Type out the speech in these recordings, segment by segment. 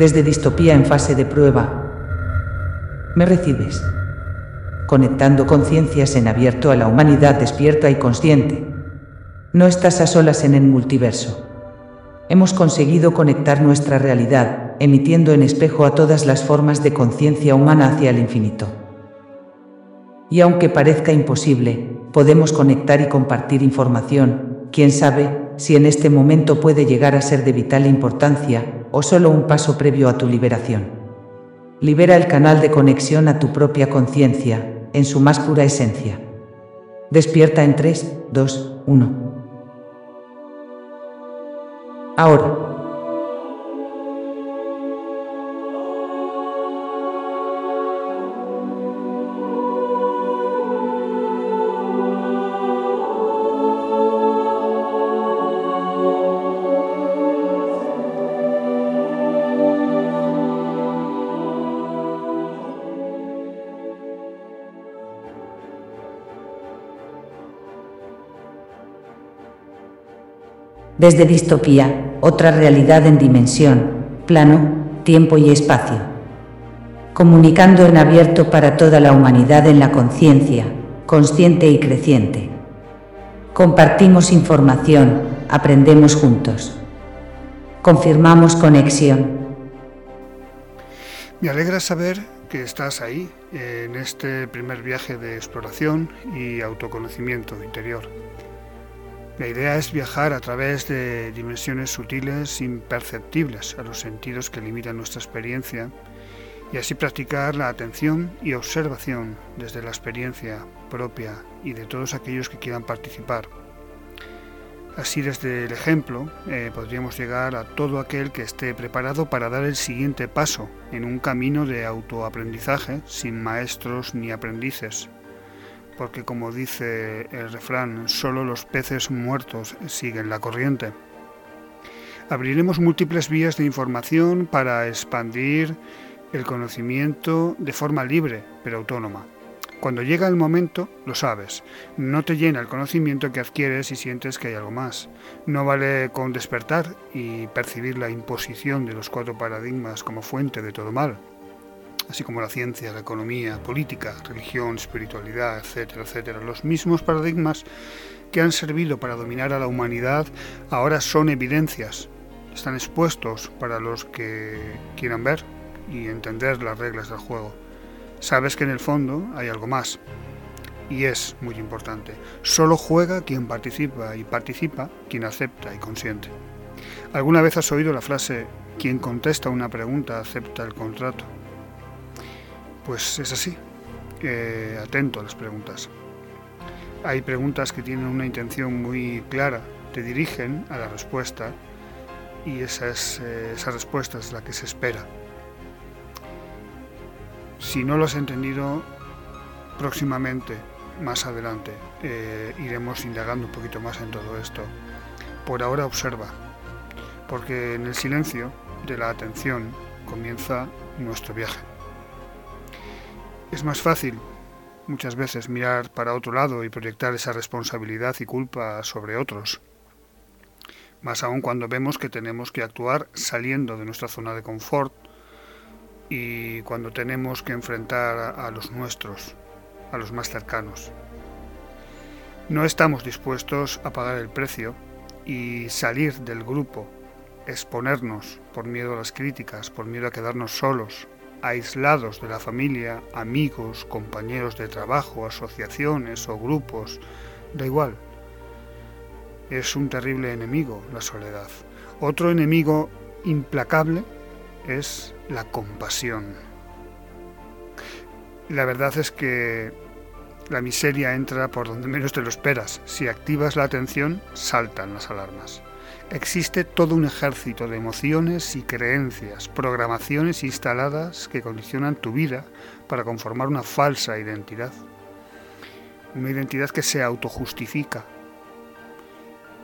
desde distopía en fase de prueba. ¿Me recibes? Conectando conciencias en abierto a la humanidad despierta y consciente. No estás a solas en el multiverso. Hemos conseguido conectar nuestra realidad, emitiendo en espejo a todas las formas de conciencia humana hacia el infinito. Y aunque parezca imposible, podemos conectar y compartir información, quién sabe, si en este momento puede llegar a ser de vital importancia, o solo un paso previo a tu liberación. Libera el canal de conexión a tu propia conciencia, en su más pura esencia. Despierta en 3, 2, 1. Ahora. Desde distopía, otra realidad en dimensión, plano, tiempo y espacio. Comunicando en abierto para toda la humanidad en la conciencia, consciente y creciente. Compartimos información, aprendemos juntos. Confirmamos conexión. Me alegra saber que estás ahí, en este primer viaje de exploración y autoconocimiento interior. La idea es viajar a través de dimensiones sutiles imperceptibles a los sentidos que limitan nuestra experiencia y así practicar la atención y observación desde la experiencia propia y de todos aquellos que quieran participar. Así desde el ejemplo eh, podríamos llegar a todo aquel que esté preparado para dar el siguiente paso en un camino de autoaprendizaje sin maestros ni aprendices, porque como dice el refrán, solo los peces muertos siguen la corriente. Abriremos múltiples vías de información para expandir el conocimiento de forma libre, pero autónoma. Cuando llega el momento, lo sabes. No te llena el conocimiento que adquieres y sientes que hay algo más. No vale con despertar y percibir la imposición de los cuatro paradigmas como fuente de todo mal así como la ciencia, la economía, política, religión, espiritualidad, etcétera, etcétera. Los mismos paradigmas que han servido para dominar a la humanidad ahora son evidencias, están expuestos para los que quieran ver y entender las reglas del juego. Sabes que en el fondo hay algo más. Y es muy importante. Solo juega quien participa y participa quien acepta y consiente. ¿Alguna vez has oído la frase, quien contesta una pregunta acepta el contrato? Pues es así. atento a las preguntas. Hay preguntas que tienen una intención muy clara, te dirigen a la respuesta y esa, es, eh, esa respuesta es la que se espera. Si no lo has entendido, próximamente, más adelante, eh, iremos indagando un poquito más en todo esto. Por ahora observa, porque en el silencio de la atención comienza nuestro viaje. Es más fácil muchas veces mirar para otro lado y proyectar esa responsabilidad y culpa sobre otros. Más aún cuando vemos que tenemos que actuar saliendo de nuestra zona de confort y cuando tenemos que enfrentar a los nuestros, a los más cercanos. No estamos dispuestos a pagar el precio y salir del grupo, exponernos por miedo a las críticas, por miedo a quedarnos solos, aislados de la familia, amigos, compañeros de trabajo, asociaciones o grupos, da igual. Es un terrible enemigo la soledad. Otro enemigo implacable es la compasión. La verdad es que la miseria entra por donde menos te lo esperas. Si activas la atención, saltan las alarmas existe todo un ejército de emociones y creencias, programaciones instaladas que condicionan tu vida para conformar una falsa identidad. Una identidad que se autojustifica,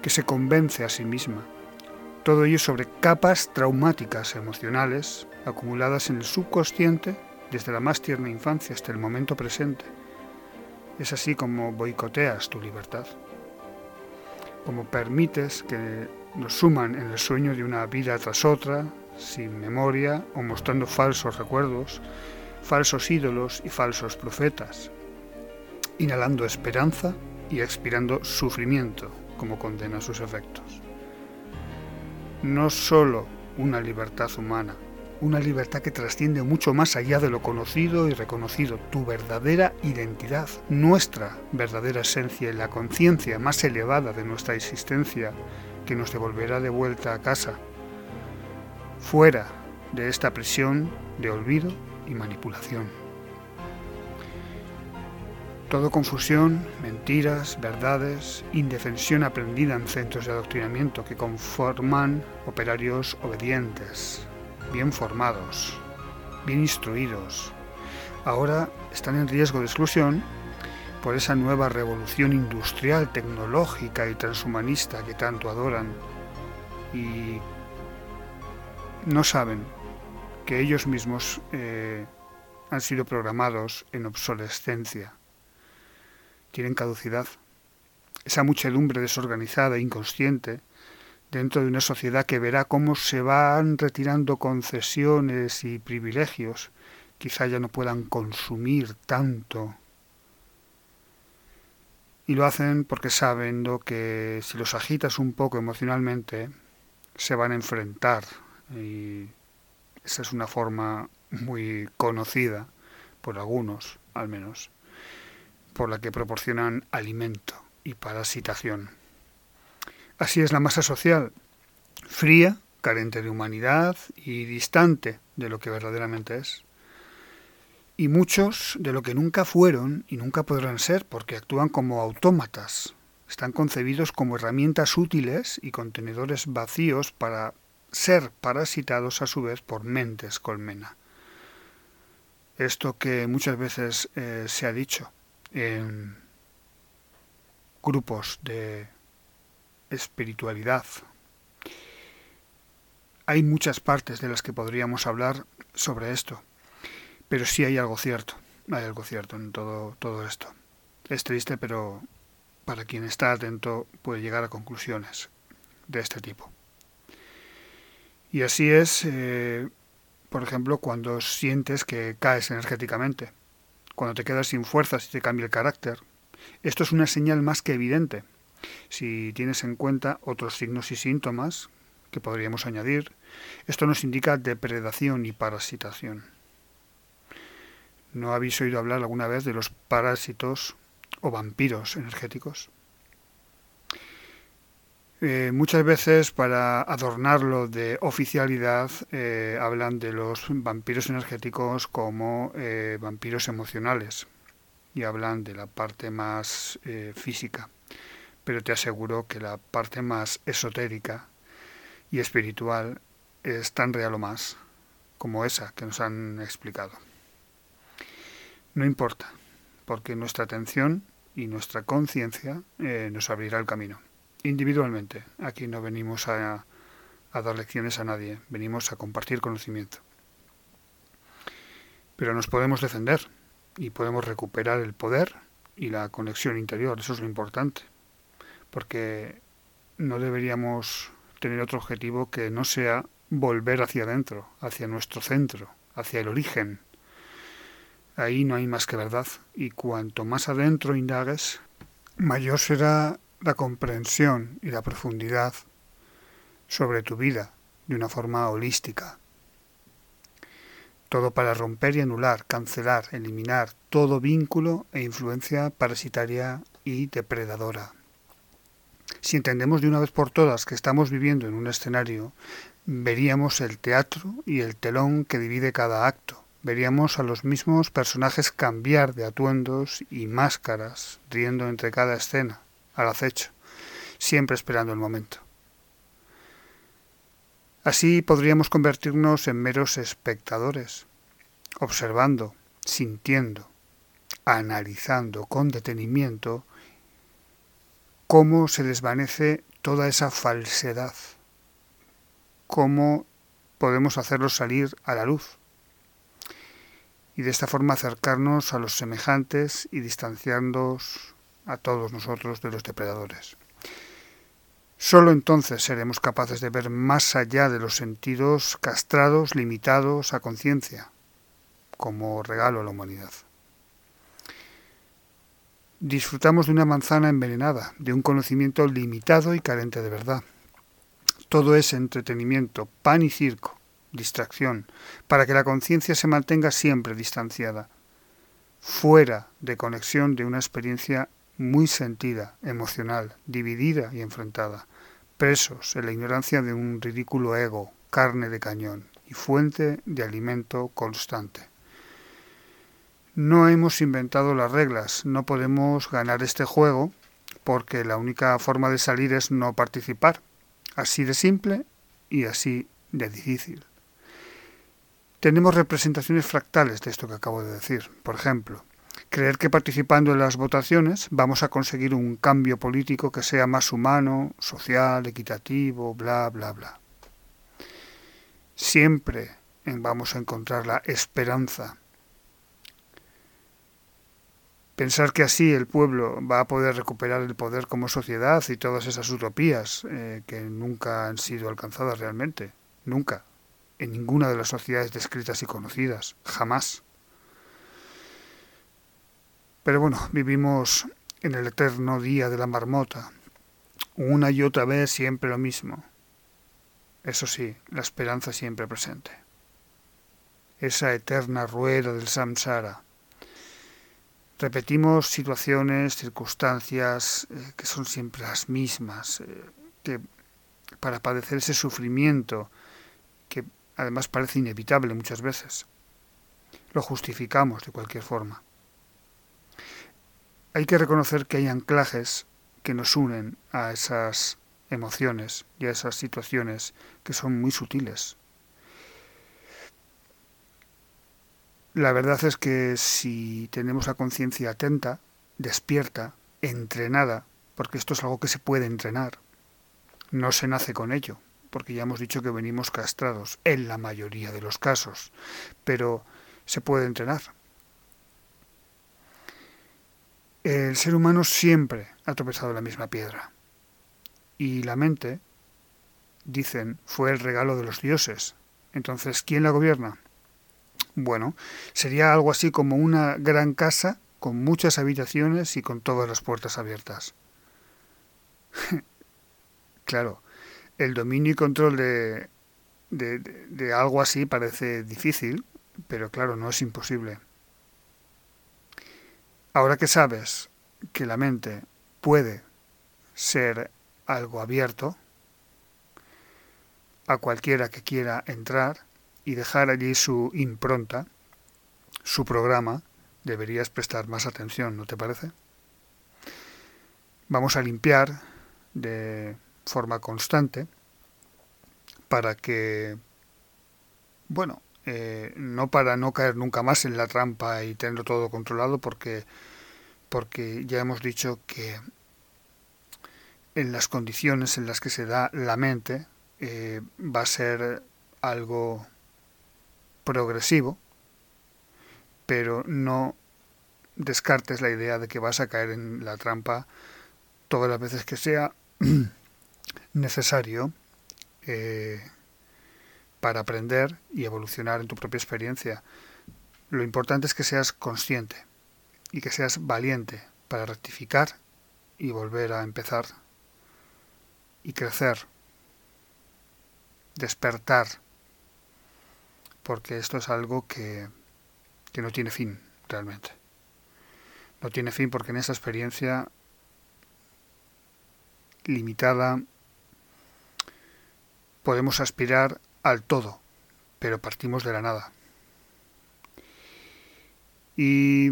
que se convence a sí misma. Todo ello sobre capas traumáticas emocionales acumuladas en el subconsciente desde la más tierna infancia hasta el momento presente. Es así como boicoteas tu libertad, como permites que nos suman en el sueño de una vida tras otra, sin memoria o mostrando falsos recuerdos, falsos ídolos y falsos profetas, inhalando esperanza y expirando sufrimiento como condena sus efectos. No solo una libertad humana, una libertad que trasciende mucho más allá de lo conocido y reconocido, tu verdadera identidad, nuestra verdadera esencia y la conciencia más elevada de nuestra existencia que nos devolverá de vuelta a casa, fuera de esta prisión de olvido y manipulación. Todo confusión, mentiras, verdades, indefensión aprendida en centros de adoctrinamiento que conforman operarios obedientes, bien formados, bien instruidos. Ahora están en riesgo de exclusión por esa nueva revolución industrial, tecnológica y transhumanista que tanto adoran y no saben que ellos mismos eh, han sido programados en obsolescencia, tienen caducidad. Esa muchedumbre desorganizada e inconsciente dentro de una sociedad que verá cómo se van retirando concesiones y privilegios, quizá ya no puedan consumir tanto. Y lo hacen porque saben que si los agitas un poco emocionalmente, se van a enfrentar. Y esa es una forma muy conocida por algunos, al menos, por la que proporcionan alimento y parasitación. Así es la masa social, fría, carente de humanidad y distante de lo que verdaderamente es. Y muchos de lo que nunca fueron y nunca podrán ser porque actúan como autómatas. Están concebidos como herramientas útiles y contenedores vacíos para ser parasitados a su vez por mentes colmena. Esto que muchas veces eh, se ha dicho en grupos de espiritualidad. Hay muchas partes de las que podríamos hablar sobre esto, pero sí hay algo cierto, hay algo cierto en todo, todo esto. Es triste, pero para quien está atento puede llegar a conclusiones de este tipo. Y así es, eh, por ejemplo, cuando sientes que caes energéticamente, cuando te quedas sin fuerzas y te cambia el carácter. Esto es una señal más que evidente si tienes en cuenta otros signos y síntomas que podríamos añadir, esto nos indica depredación y parasitación. ¿No habéis oído hablar alguna vez de los parásitos o vampiros energéticos? Eh, muchas veces para adornarlo de oficialidad eh, hablan de los vampiros energéticos como eh, vampiros emocionales y hablan de la parte más física pero te aseguro que la parte más esotérica y espiritual es tan real o más como esa que nos han explicado. No importa, porque nuestra atención y nuestra conciencia eh, nos abrirá el camino. Individualmente, aquí no venimos a, a dar lecciones a nadie, venimos a compartir conocimiento. Pero nos podemos defender y podemos recuperar el poder y la conexión interior, eso es lo importante porque no deberíamos tener otro objetivo que no sea volver hacia adentro, hacia nuestro centro, hacia el origen. Ahí no hay más que verdad, y cuanto más adentro indagues, mayor será la comprensión y la profundidad sobre tu vida de una forma holística. Todo para romper y anular, cancelar, eliminar todo vínculo e influencia parasitaria y depredadora. Si entendemos de una vez por todas que estamos viviendo en un escenario, veríamos el teatro y el telón que divide cada acto. Veríamos a los mismos personajes cambiar de atuendos y máscaras, riendo entre cada escena, al acecho, siempre esperando el momento. Así podríamos convertirnos en meros espectadores, observando, sintiendo, analizando con detenimiento cómo se desvanece toda esa falsedad, cómo podemos hacerlo salir a la luz y de esta forma acercarnos a los semejantes y distanciarnos a todos nosotros de los depredadores. Solo entonces seremos capaces de ver más allá de los sentidos castrados, limitados a conciencia, como regalo a la humanidad. Disfrutamos de una manzana envenenada, de un conocimiento limitado y carente de verdad. Todo es entretenimiento, pan y circo, distracción, para que la conciencia se mantenga siempre distanciada, fuera de conexión de una experiencia muy sentida, emocional, dividida y enfrentada, presos en la ignorancia de un ridículo ego, carne de cañón y fuente de alimento constante. No hemos inventado las reglas, no podemos ganar este juego porque la única forma de salir es no participar, así de simple y así de difícil. Tenemos representaciones fractales de esto que acabo de decir. Por ejemplo, creer que participando en las votaciones vamos a conseguir un cambio político que sea más humano, social, equitativo, bla, bla, bla. Siempre vamos a encontrar la esperanza. Pensar que así el pueblo va a poder recuperar el poder como sociedad y todas esas utopías eh, que nunca han sido alcanzadas realmente, nunca, en ninguna de las sociedades descritas y conocidas, jamás. Pero bueno, vivimos en el eterno día de la marmota, una y otra vez siempre lo mismo. Eso sí, la esperanza siempre presente. Esa eterna rueda del samsara. Repetimos situaciones, circunstancias eh, que son siempre las mismas, eh, que para padecer ese sufrimiento que además parece inevitable muchas veces, lo justificamos de cualquier forma. Hay que reconocer que hay anclajes que nos unen a esas emociones y a esas situaciones que son muy sutiles. La verdad es que si tenemos la conciencia atenta, despierta, entrenada, porque esto es algo que se puede entrenar, no se nace con ello, porque ya hemos dicho que venimos castrados en la mayoría de los casos, pero se puede entrenar. El ser humano siempre ha tropezado la misma piedra. Y la mente, dicen, fue el regalo de los dioses. Entonces, ¿quién la gobierna? Bueno, sería algo así como una gran casa con muchas habitaciones y con todas las puertas abiertas. claro, el dominio y control de, de, de, algo así parece difícil, pero claro, no es imposible. Ahora que sabes que la mente puede ser algo abierto a cualquiera que quiera entrar y dejar allí su impronta, su programa, deberías prestar más atención, ¿no te parece? Vamos a limpiar de forma constante para que, bueno, eh, no para no caer nunca más en la trampa y tenerlo todo controlado, porque, porque ya hemos dicho que en las condiciones en las que se da la mente eh, va a ser algo progresivo, pero no descartes la idea de que vas a caer en la trampa todas las veces que sea necesario eh, para aprender y evolucionar en tu propia experiencia. Lo importante es que seas consciente y que seas valiente para rectificar y volver a empezar y crecer, despertar, porque esto es algo que, que no tiene fin realmente. No tiene fin porque en esa experiencia limitada podemos aspirar al todo, pero partimos de la nada. Y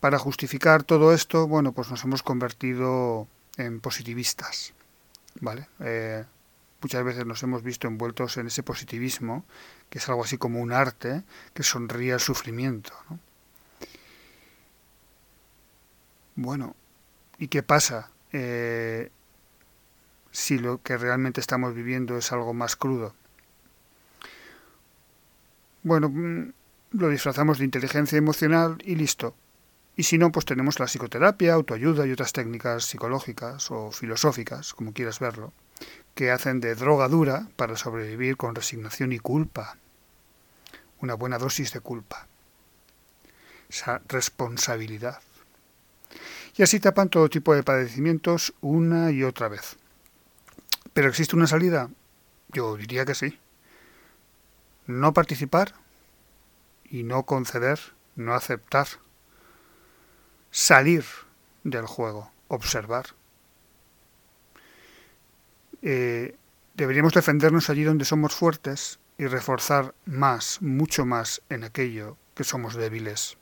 para justificar todo esto, bueno, pues nos hemos convertido en positivistas, ¿vale? Eh, muchas veces nos hemos visto envueltos en ese positivismo, que es algo así como un arte que sonríe al sufrimiento. Bueno, ¿y qué pasa eh, si lo que realmente estamos viviendo es algo más crudo? Bueno, mm, lo disfrazamos de inteligencia emocional y listo. Y si no, pues tenemos la psicoterapia, autoayuda y otras técnicas psicológicas o filosóficas, como quieras verlo, que hacen de droga dura para sobrevivir con resignación y culpa. Una buena dosis de culpa. Esa responsabilidad. Y así tapan todo tipo de padecimientos una y otra vez. ¿Pero existe una salida? Yo diría que sí. No participar y no conceder, no aceptar. Salir del juego, observar. Eh, deberíamos defendernos allí donde somos fuertes y reforzar más, mucho más en aquello que somos débiles.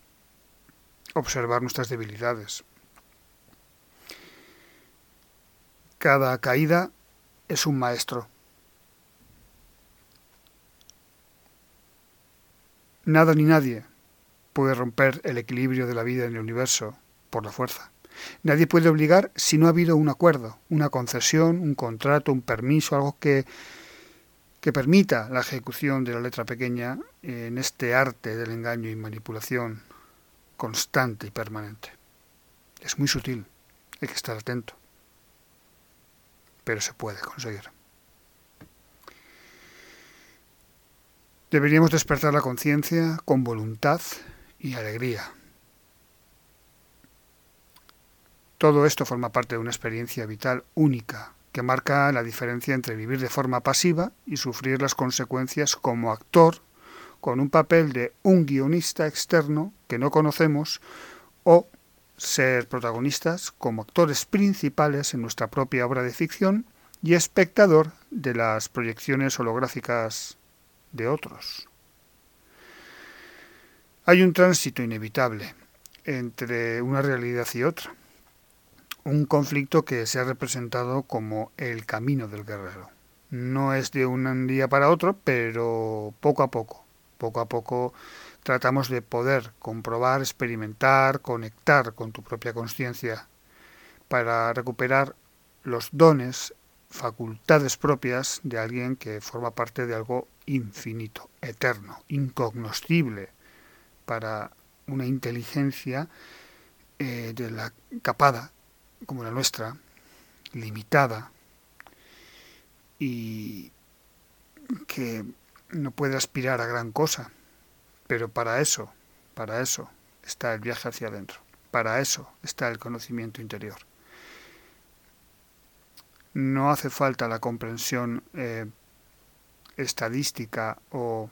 Observar nuestras debilidades. Cada caída es un maestro. Nada ni nadie puede romper el equilibrio de la vida en el universo por la fuerza. Nadie puede obligar si no ha habido un acuerdo, una concesión, un contrato, un permiso, algo que, que permita la ejecución de la letra pequeña en este arte del engaño y manipulación constante y permanente. Es muy sutil, hay que estar atento, pero se puede conseguir. Deberíamos despertar la conciencia con voluntad y alegría. Todo esto forma parte de una experiencia vital única que marca la diferencia entre vivir de forma pasiva y sufrir las consecuencias como actor con un papel de un guionista externo que no conocemos o ser protagonistas como actores principales en nuestra propia obra de ficción y espectador de las proyecciones holográficas de otros. Hay un tránsito inevitable entre una realidad y otra un conflicto que se ha representado como el camino del guerrero. No es de un día para otro, pero poco a poco, poco a poco tratamos de poder comprobar, experimentar, conectar con tu propia conciencia para recuperar los dones, facultades propias de alguien que forma parte de algo infinito, eterno, incognoscible para una inteligencia eh, de la capada como la nuestra, limitada y que no puede aspirar a gran cosa. Pero para eso, para eso está el viaje hacia adentro. Para eso está el conocimiento interior. No hace falta la comprensión eh, estadística o,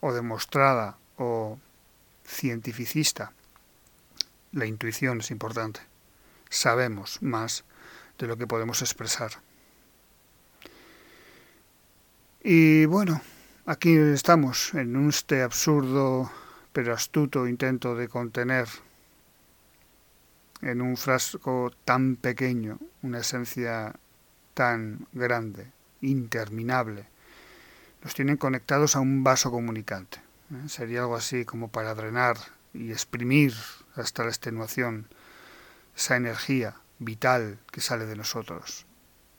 o demostrada o cientificista. La intuición es importante sabemos más de lo que podemos expresar. Y bueno, aquí estamos en este absurdo pero astuto intento de contener en un frasco tan pequeño una esencia tan grande, interminable. Nos tienen conectados a un vaso comunicante. ¿eh? Sería algo así como para drenar y exprimir hasta la extenuación esa energía vital que sale de nosotros.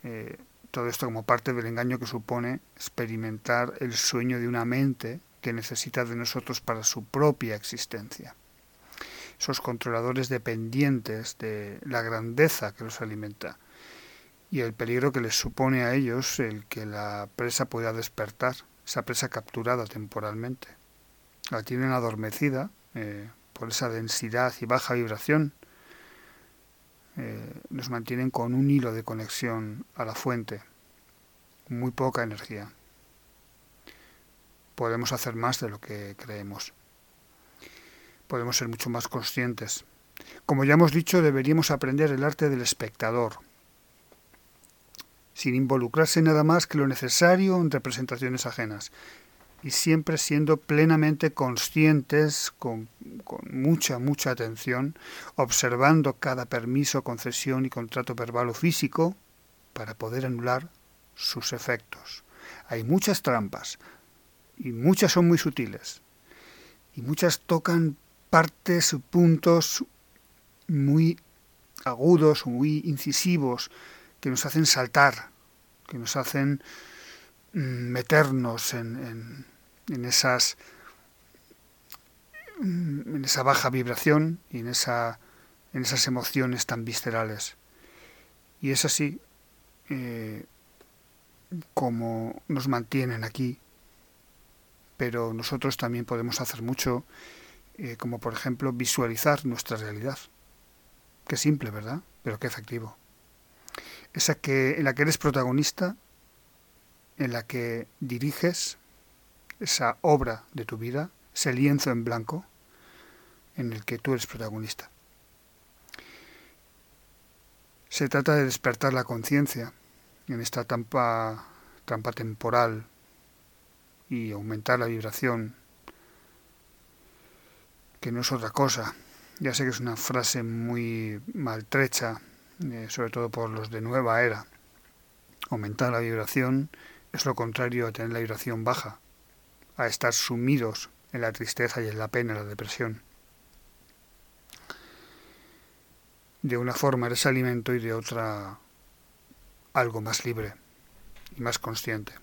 Eh, todo esto como parte del engaño que supone experimentar el sueño de una mente que necesita de nosotros para su propia existencia. Esos controladores dependientes de la grandeza que los alimenta y el peligro que les supone a ellos el que la presa pueda despertar, esa presa capturada temporalmente. La tienen adormecida eh, por esa densidad y baja vibración eh, nos mantienen con un hilo de conexión a la fuente, muy poca energía. Podemos hacer más de lo que creemos. Podemos ser mucho más conscientes. Como ya hemos dicho, deberíamos aprender el arte del espectador, sin involucrarse nada más que lo necesario en representaciones ajenas y siempre siendo plenamente conscientes, con, mucha, mucha atención, observando cada permiso, concesión y contrato verbal o físico para poder anular sus efectos. Hay muchas trampas y muchas son muy sutiles y muchas tocan partes, puntos muy agudos, muy incisivos, que nos hacen saltar, que nos hacen mm, meternos en, en esas mm, en esa baja vibración y en esa en esas emociones tan viscerales y es así eh, como nos mantienen aquí, pero nosotros también podemos hacer mucho, eh, como por ejemplo visualizar nuestra realidad. Qué simple, ¿verdad? Pero qué efectivo. Esa que, en la que eres protagonista, en la que diriges esa obra de tu vida, ese lienzo en blanco, en el que tú eres protagonista. Se trata de despertar la conciencia en esta trampa, trampa temporal y aumentar la vibración, que no es otra cosa. Ya sé que es una frase muy maltrecha, eh, sobre todo por los de nueva era. Aumentar la vibración es lo contrario a tener la vibración baja, a estar sumidos en la tristeza y en la pena, en la depresión. de una forma eres alimento y de otra algo más libre y más consciente.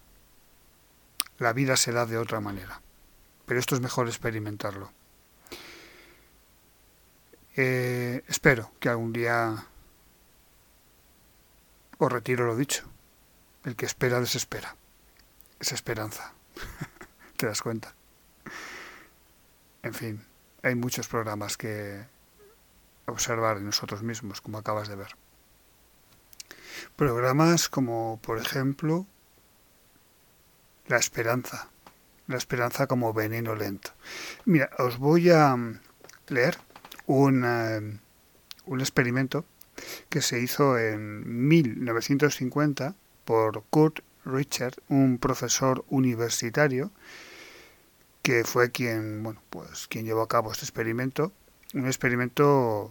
La vida se da de otra manera, pero esto es mejor experimentarlo. Eh, espero que algún día os retiro lo dicho. El que espera desespera. Es esperanza. ¿Te das cuenta? En fin, hay muchos programas que observar en nosotros mismos, como acabas de ver. Programas como, por ejemplo, la esperanza. La esperanza como veneno lento. Mira, os voy a leer un, eh, un experimento que se hizo en 1950 por Kurt Richard, un profesor universitario que fue quien, bueno, pues quien llevó a cabo este experimento un experimento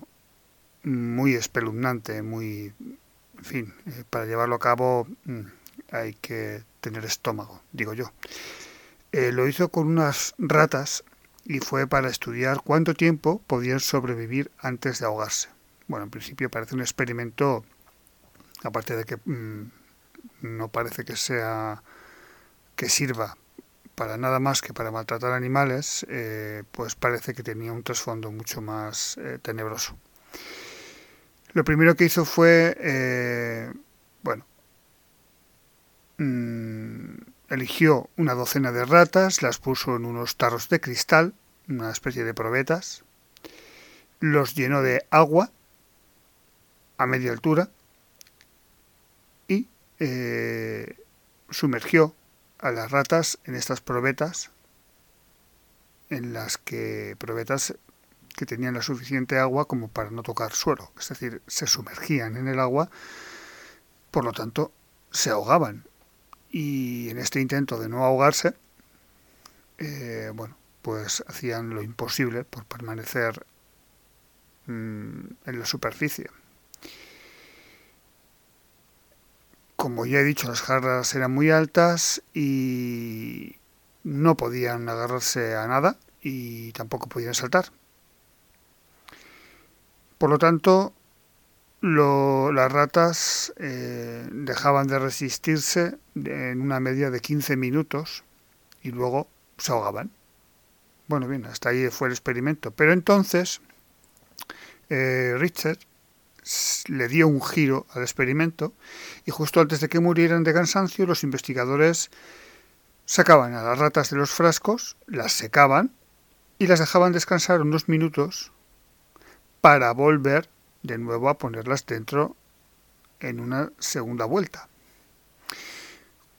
muy espeluznante, muy, en fin, eh, para llevarlo a cabo mm, hay que tener estómago, digo yo. Eh, lo hizo con unas ratas y fue para estudiar cuánto tiempo podían sobrevivir antes de ahogarse. Bueno, en principio parece un experimento, aparte de que mm, no parece que sea que sirva para nada más que para maltratar animales, eh, pues parece que tenía un trasfondo mucho más eh, tenebroso. Lo primero que hizo fue, eh, bueno, mm, eligió una docena de ratas, las puso en unos tarros de cristal, una especie de probetas, los llenó de agua a media altura y sumergió a las ratas en estas probetas, en las que probetas que tenían la suficiente agua como para no tocar suelo, es decir, se sumergían en el agua, por lo tanto, se ahogaban. Y en este intento de no ahogarse, eh, bueno, pues hacían lo imposible por permanecer mm, en la superficie. Como ya he dicho, las jarras eran muy altas y no podían agarrarse a nada y tampoco podían saltar. Por lo tanto, las ratas eh, dejaban de resistirse en una media de 15 minutos y luego se ahogaban. Bueno, bien, hasta ahí fue el experimento. Pero entonces, eh, Richard le dio un giro al experimento y justo antes de que murieran de cansancio los investigadores sacaban a las ratas de los frascos, las secaban y las dejaban descansar unos minutos para volver de nuevo a ponerlas dentro en una segunda vuelta.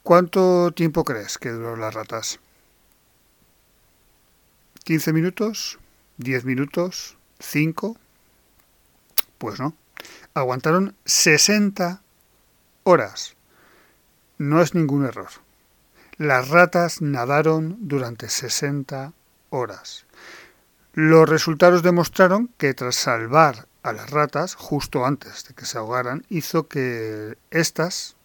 ¿Cuánto tiempo crees que duró las ratas? ¿15 minutos? ¿10 minutos? ¿5? Pues no aguantaron 60 horas. No es ningún error. Las ratas nadaron durante 60 horas. Los resultados demostraron que tras salvar a las ratas, justo antes de que se ahogaran, hizo que éstas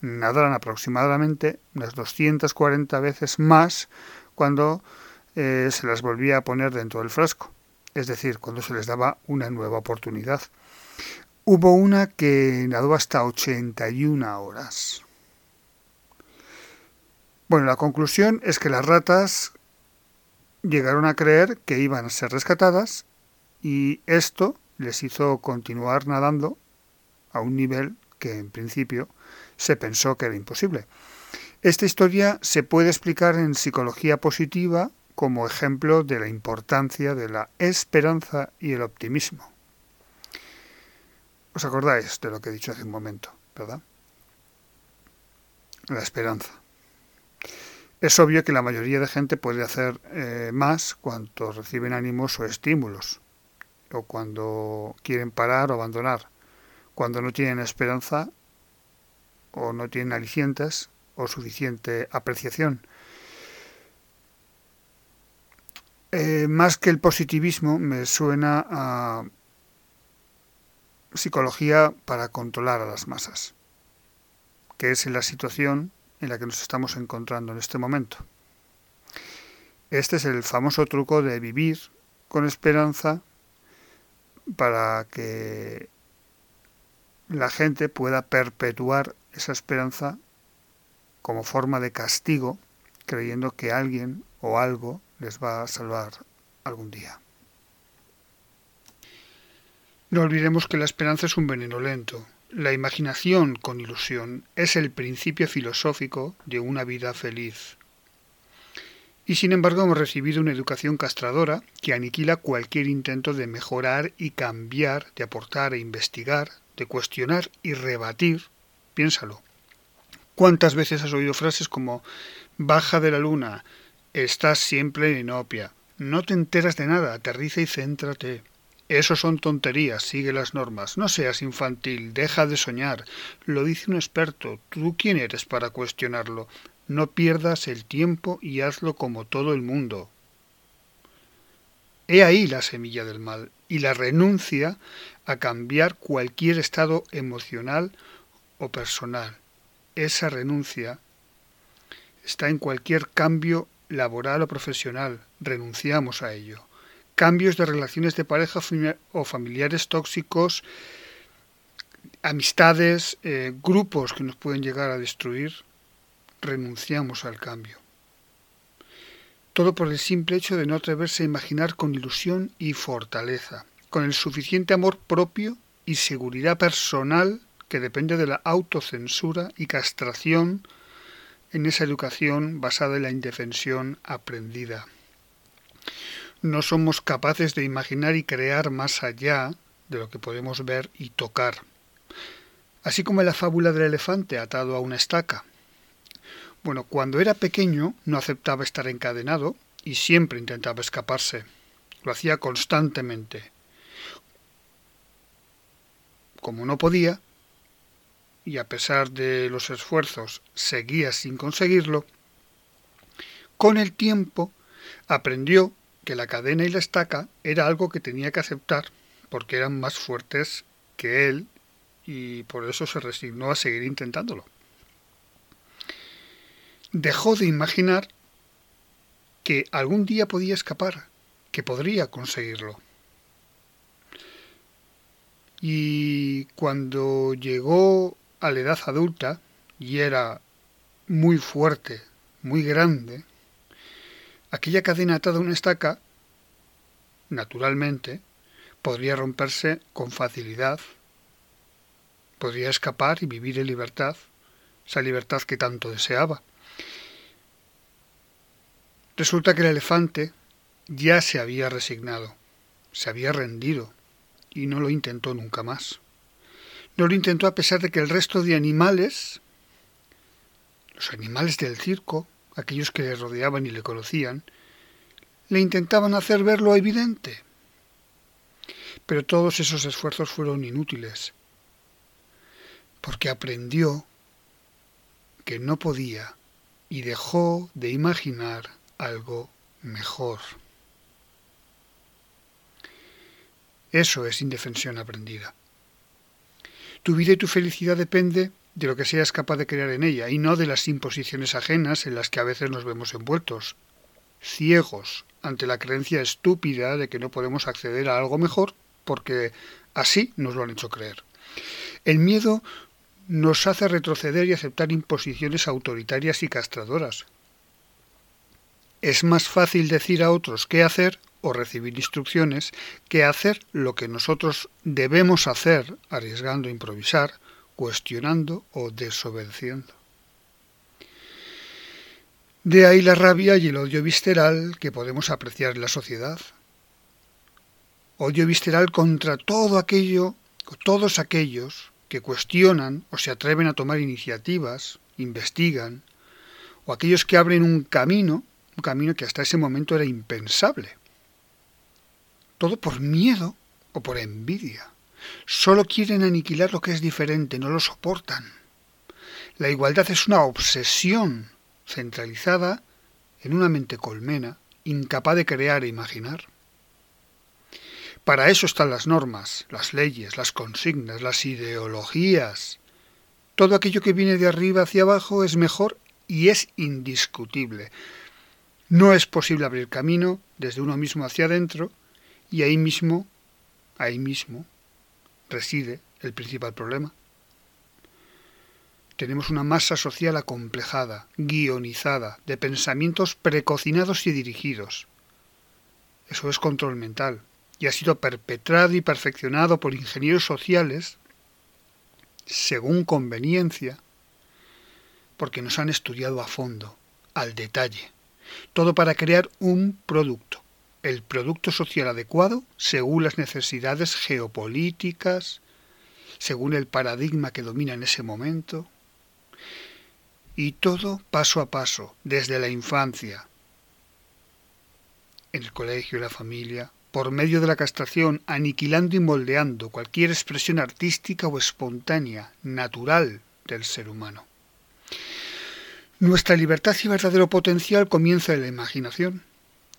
nadaran aproximadamente unas 240 veces más cuando eh, se las volvía a poner dentro del frasco, es decir, cuando se les daba una nueva oportunidad. Hubo una que nadó hasta 81 horas. Bueno, la conclusión es que las ratas llegaron a creer que iban a ser rescatadas y esto les hizo continuar nadando a un nivel que en principio se pensó que era imposible. Esta historia se puede explicar en psicología positiva como ejemplo de la importancia de la esperanza y el optimismo. ¿Os acordáis de lo que he dicho hace un momento, verdad? La esperanza. Es obvio que la mayoría de gente puede hacer eh, más cuando reciben ánimos o estímulos, o cuando quieren parar o abandonar. Cuando no tienen esperanza o no tienen alicientes o suficiente apreciación. Eh, más que el positivismo me suena a psicología para controlar a las masas, que es la situación en la que nos estamos encontrando en este momento. Este es el famoso truco de vivir con esperanza para que la gente pueda perpetuar esa esperanza como forma de castigo, creyendo que alguien o algo les va a salvar algún día. No olvidemos que la esperanza es un veneno lento. La imaginación con ilusión es el principio filosófico de una vida feliz. Y sin embargo hemos recibido una educación castradora que aniquila cualquier intento de mejorar y cambiar, de aportar e investigar, de cuestionar y rebatir. Piénsalo. ¿Cuántas veces has oído frases como baja de la luna, estás siempre inopia, no te enteras de nada, aterriza y céntrate? Eso son tonterías, sigue las normas. No seas infantil, deja de soñar. Lo dice un experto. ¿Tú quién eres para cuestionarlo? No pierdas el tiempo y hazlo como todo el mundo. He ahí la semilla del mal y la renuncia a cambiar cualquier estado emocional o personal. Esa renuncia está en cualquier cambio laboral o profesional. Renunciamos a ello cambios de relaciones de pareja o familiares tóxicos, amistades, eh, grupos que nos pueden llegar a destruir, renunciamos al cambio. Todo por el simple hecho de no atreverse a imaginar con ilusión y fortaleza, con el suficiente amor propio y seguridad personal que depende de la autocensura y castración en esa educación basada en la indefensión aprendida no somos capaces de imaginar y crear más allá de lo que podemos ver y tocar. Así como en la fábula del elefante atado a una estaca. Bueno, cuando era pequeño no aceptaba estar encadenado y siempre intentaba escaparse. Lo hacía constantemente. Como no podía, y a pesar de los esfuerzos seguía sin conseguirlo, con el tiempo aprendió que la cadena y la estaca era algo que tenía que aceptar porque eran más fuertes que él y por eso se resignó a seguir intentándolo. Dejó de imaginar que algún día podía escapar, que podría conseguirlo. Y cuando llegó a la edad adulta y era muy fuerte, muy grande, Aquella cadena atada a una estaca, naturalmente, podría romperse con facilidad, podría escapar y vivir en libertad, esa libertad que tanto deseaba. Resulta que el elefante ya se había resignado, se había rendido y no lo intentó nunca más. No lo intentó a pesar de que el resto de animales, los animales del circo, aquellos que le rodeaban y le conocían, le intentaban hacer ver lo evidente. Pero todos esos esfuerzos fueron inútiles, porque aprendió que no podía y dejó de imaginar algo mejor. Eso es indefensión aprendida. Tu vida y tu felicidad depende de lo que seas capaz de crear en ella y no de las imposiciones ajenas en las que a veces nos vemos envueltos, ciegos ante la creencia estúpida de que no podemos acceder a algo mejor porque así nos lo han hecho creer. El miedo nos hace retroceder y aceptar imposiciones autoritarias y castradoras. Es más fácil decir a otros qué hacer o recibir instrucciones que hacer lo que nosotros debemos hacer, arriesgando a improvisar, cuestionando o desobedeciendo. De ahí la rabia y el odio visceral que podemos apreciar en la sociedad. Odio visceral contra todo aquello, todos aquellos que cuestionan o se atreven a tomar iniciativas, investigan, o aquellos que abren un camino, un camino que hasta ese momento era impensable. Todo por miedo o por envidia. Solo quieren aniquilar lo que es diferente, no lo soportan. La igualdad es una obsesión centralizada en una mente colmena, incapaz de crear e imaginar. Para eso están las normas, las leyes, las consignas, las ideologías. Todo aquello que viene de arriba hacia abajo es mejor y es indiscutible. No es posible abrir camino desde uno mismo hacia adentro y ahí mismo, ahí mismo, reside el principal problema. Tenemos una masa social acomplejada, guionizada, de pensamientos precocinados y dirigidos. Eso es control mental y ha sido perpetrado y perfeccionado por ingenieros sociales según conveniencia, porque nos han estudiado a fondo, al detalle, todo para crear un producto, el producto social adecuado según las necesidades geopolíticas, según el paradigma que domina en ese momento, y todo paso a paso, desde la infancia, en el colegio y la familia, por medio de la castración, aniquilando y moldeando cualquier expresión artística o espontánea, natural del ser humano. Nuestra libertad y verdadero potencial comienza en la imaginación,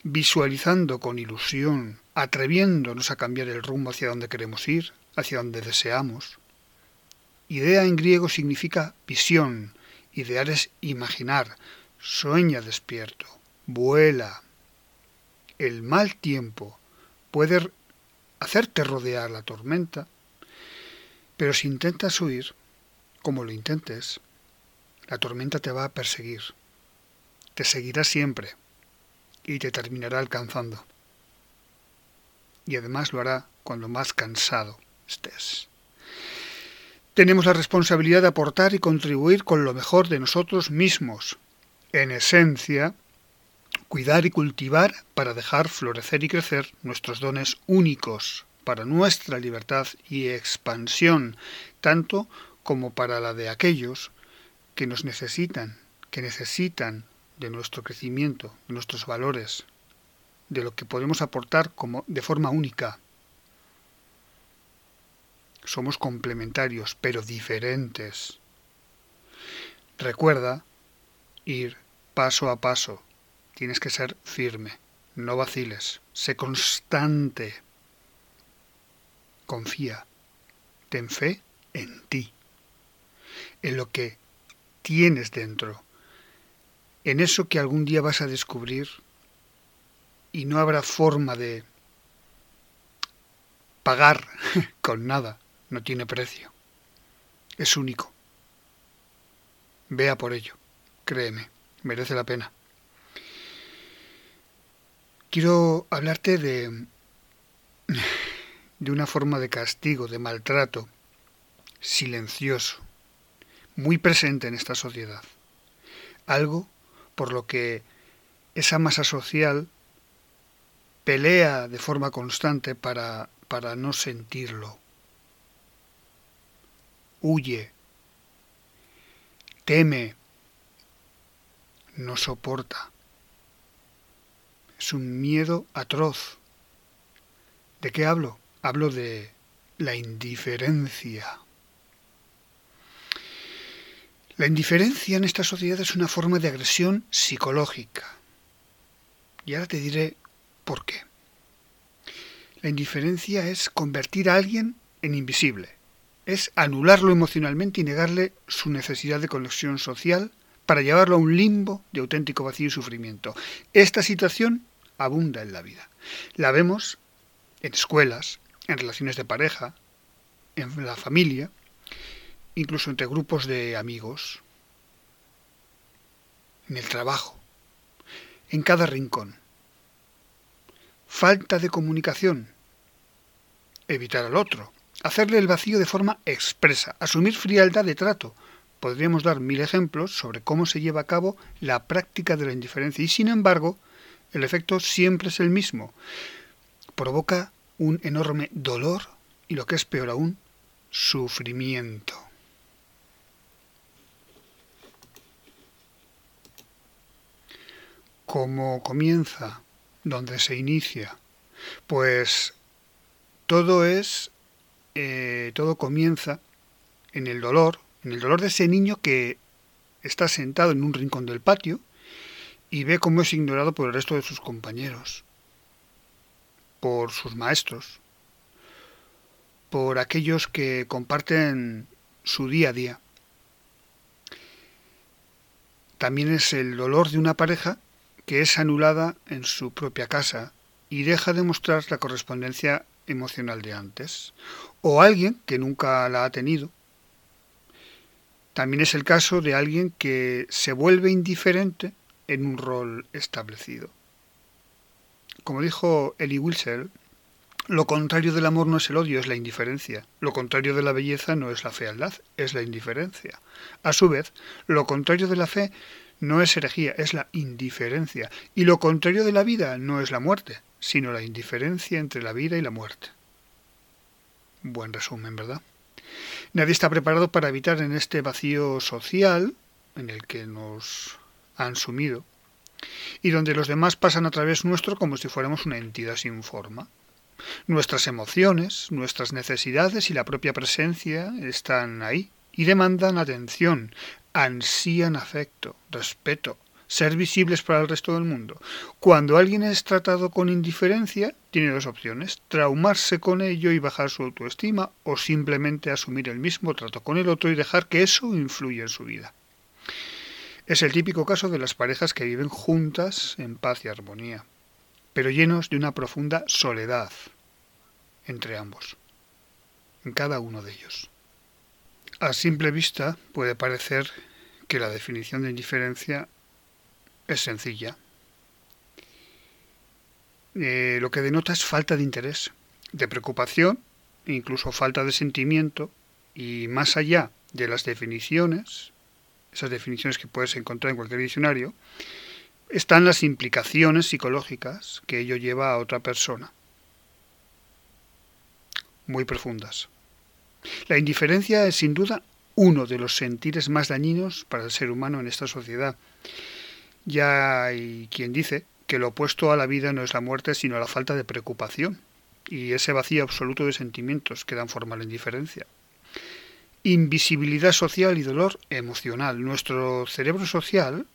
visualizando con ilusión, atreviéndonos a cambiar el rumbo hacia donde queremos ir, hacia donde deseamos. Idea en griego significa visión, Idear es imaginar, sueña despierto, vuela. El mal tiempo puede hacerte rodear la tormenta, pero si intentas huir, como lo intentes, la tormenta te va a perseguir, te seguirá siempre y te terminará alcanzando. Y además lo hará cuando más cansado estés. Tenemos la responsabilidad de aportar y contribuir con lo mejor de nosotros mismos. En esencia, cuidar y cultivar para dejar florecer y crecer nuestros dones únicos para nuestra libertad y expansión, tanto como para la de aquellos que nos necesitan, que necesitan de nuestro crecimiento, de nuestros valores, de lo que podemos aportar como de forma única somos complementarios, pero diferentes. Recuerda ir paso a paso. Tienes que ser firme, no vaciles, sé constante. Confía, ten fe en ti, en lo que tienes dentro, en eso que algún día vas a descubrir y no habrá forma de pagar con nada no tiene precio. Es único. Vea por ello. Créeme, merece la pena. Quiero hablarte de, de una forma de castigo, de maltrato, silencioso, muy presente en esta sociedad. Algo por lo que esa masa social pelea de forma constante para, para no sentirlo, huye, teme, no soporta. Es un miedo atroz. ¿De qué hablo? Hablo de la indiferencia. La indiferencia en esta sociedad es una forma de agresión psicológica. Y ahora te diré por qué. La indiferencia es convertir a alguien en invisible, es anularlo emocionalmente y negarle su necesidad de conexión social para llevarlo a un limbo de auténtico vacío y sufrimiento. Esta situación abunda en la vida. La vemos en escuelas, en relaciones de pareja, en la familia, incluso entre grupos de amigos, en el trabajo, en cada rincón. Falta de comunicación, evitar al otro, hacerle el vacío de forma expresa, asumir frialdad de trato, Podríamos dar mil ejemplos sobre cómo se lleva a cabo la práctica de la indiferencia y sin embargo el efecto siempre es el mismo. Provoca un enorme dolor y lo que es peor aún, sufrimiento. ¿Cómo comienza? ¿Dónde se inicia? Pues todo es, eh, todo comienza en el dolor, en el dolor de ese niño que está sentado en un rincón del patio y ve cómo es ignorado por el resto de sus compañeros, por sus maestros, por aquellos que comparten su día a día. También es el dolor de una pareja que es anulada en su propia casa y deja de mostrar la correspondencia emocional de antes, o alguien que nunca la ha tenido. También es el caso de alguien que se vuelve indiferente en un rol establecido. Como dijo Elie Wiesel, lo contrario del amor no es el odio, es la indiferencia. Lo contrario de la belleza no es la fealdad, es la indiferencia. A su vez, lo contrario de la fe no es herejía, es la indiferencia. Y lo contrario de la vida no es la muerte, sino la indiferencia entre la vida y la muerte. Buen resumen, ¿verdad? Nadie está preparado para evitar en este vacío social en el que nos han sumido y donde los demás pasan a través nuestro como si fuéramos una entidad sin forma. Nuestras emociones, nuestras necesidades y la propia presencia están ahí y demandan atención, ansían afecto, respeto, ser visibles para el resto del mundo. Cuando alguien es tratado con indiferencia, tiene dos opciones, traumarse con ello y bajar su autoestima o simplemente asumir el mismo trato con el otro y dejar que eso influya en su vida. Es el típico caso de las parejas que viven juntas en paz y armonía, pero llenos de una profunda soledad entre ambos, en cada uno de ellos. A simple vista puede parecer que la definición de indiferencia es sencilla. Eh, lo que denota es falta de interés, de preocupación, incluso falta de sentimiento, y más allá de las definiciones, esas definiciones que puedes encontrar en cualquier diccionario, están las implicaciones psicológicas que ello lleva a otra persona, muy profundas. La indiferencia es sin duda uno de los sentires más dañinos para el ser humano en esta sociedad. Ya hay quien dice que lo opuesto a la vida no es la muerte, sino la falta de preocupación y ese vacío absoluto de sentimientos que dan forma a la indiferencia. Invisibilidad social y dolor emocional. Nuestro cerebro social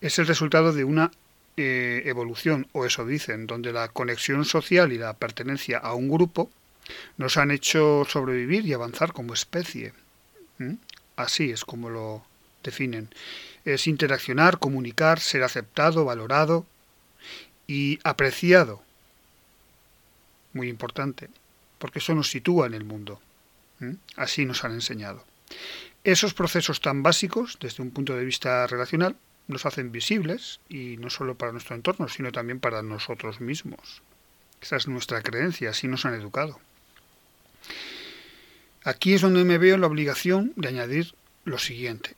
es el resultado de una eh, evolución, o eso dicen, donde la conexión social y la pertenencia a un grupo nos han hecho sobrevivir y avanzar como especie. Así es como lo definen. Es interaccionar, comunicar, ser aceptado, valorado y apreciado. Muy importante, porque eso nos sitúa en el mundo. Así nos han enseñado. Esos procesos tan básicos, desde un punto de vista relacional, nos hacen visibles, y no solo para nuestro entorno, sino también para nosotros mismos. Esa es nuestra creencia, así nos han educado. Aquí es donde me veo la obligación de añadir lo siguiente,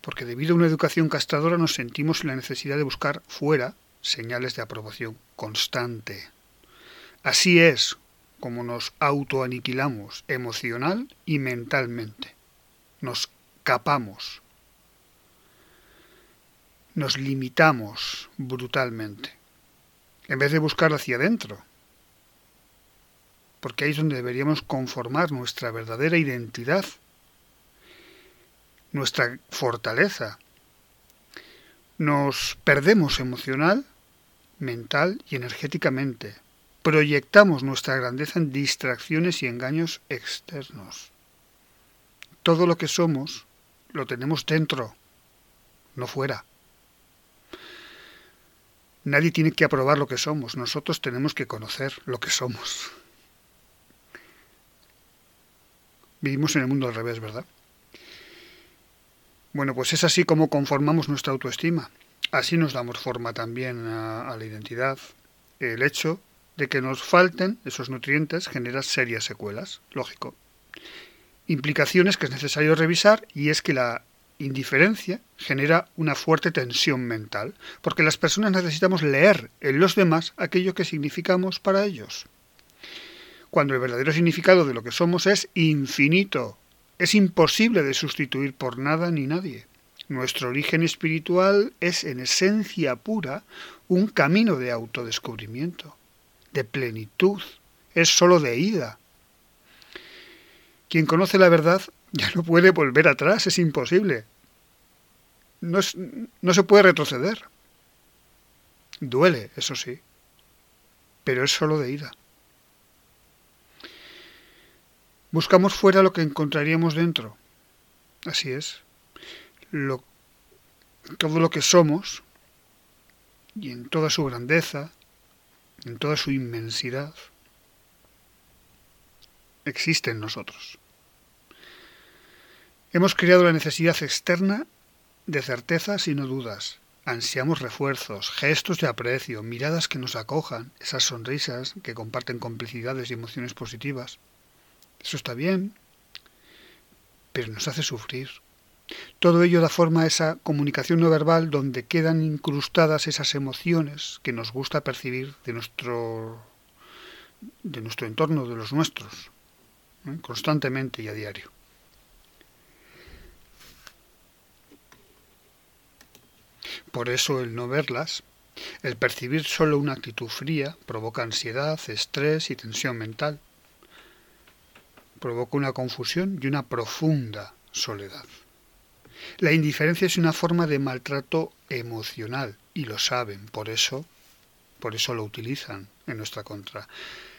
porque debido a una educación castradora nos sentimos en la necesidad de buscar fuera señales de aprobación constante. Así es como nos autoaniquilamos emocional y mentalmente. Nos capamos. Nos limitamos brutalmente. En vez de buscar hacia adentro, porque ahí es donde deberíamos conformar nuestra verdadera identidad, nuestra fortaleza. Nos perdemos emocional, mental y energéticamente. Proyectamos nuestra grandeza en distracciones y engaños externos. Todo lo que somos lo tenemos dentro, no fuera. Nadie tiene que aprobar lo que somos, nosotros tenemos que conocer lo que somos. Vivimos en el mundo al revés, ¿verdad? Bueno, pues es así como conformamos nuestra autoestima. Así nos damos forma también a, la identidad. El hecho de que nos falten esos nutrientes genera serias secuelas, lógico. implicaciones que es necesario revisar y es que la indiferencia genera una fuerte tensión mental, porque las personas necesitamos leer en los demás aquello que significamos para ellos. Cuando el verdadero significado de lo que somos es infinito, es imposible de sustituir por nada ni nadie. Nuestro origen espiritual es en esencia pura un camino de autodescubrimiento, de plenitud, es sólo de ida. Quien conoce la verdad ya no puede volver atrás, es imposible. No, se puede retroceder. Duele, eso sí, pero es sólo de ida. Buscamos fuera lo que encontraríamos dentro. Así es. Todo lo que somos, y en toda su grandeza, en toda su inmensidad, existe en nosotros. Hemos creado la necesidad externa de certezas y no dudas. Ansiamos refuerzos, gestos de aprecio, miradas que nos acojan, esas sonrisas que comparten complicidades y emociones positivas. Eso está bien, pero nos hace sufrir. Todo ello da forma a esa comunicación no verbal donde quedan incrustadas esas emociones que nos gusta percibir de nuestro, de nuestro entorno, de los nuestros, ¿eh? constantemente y a diario. Por eso el no verlas, el percibir solo una actitud fría, provoca ansiedad, estrés y tensión mental. Provoca una confusión y una profunda soledad. La indiferencia es una forma de maltrato emocional y lo saben, por eso, por eso lo utilizan en nuestra contra.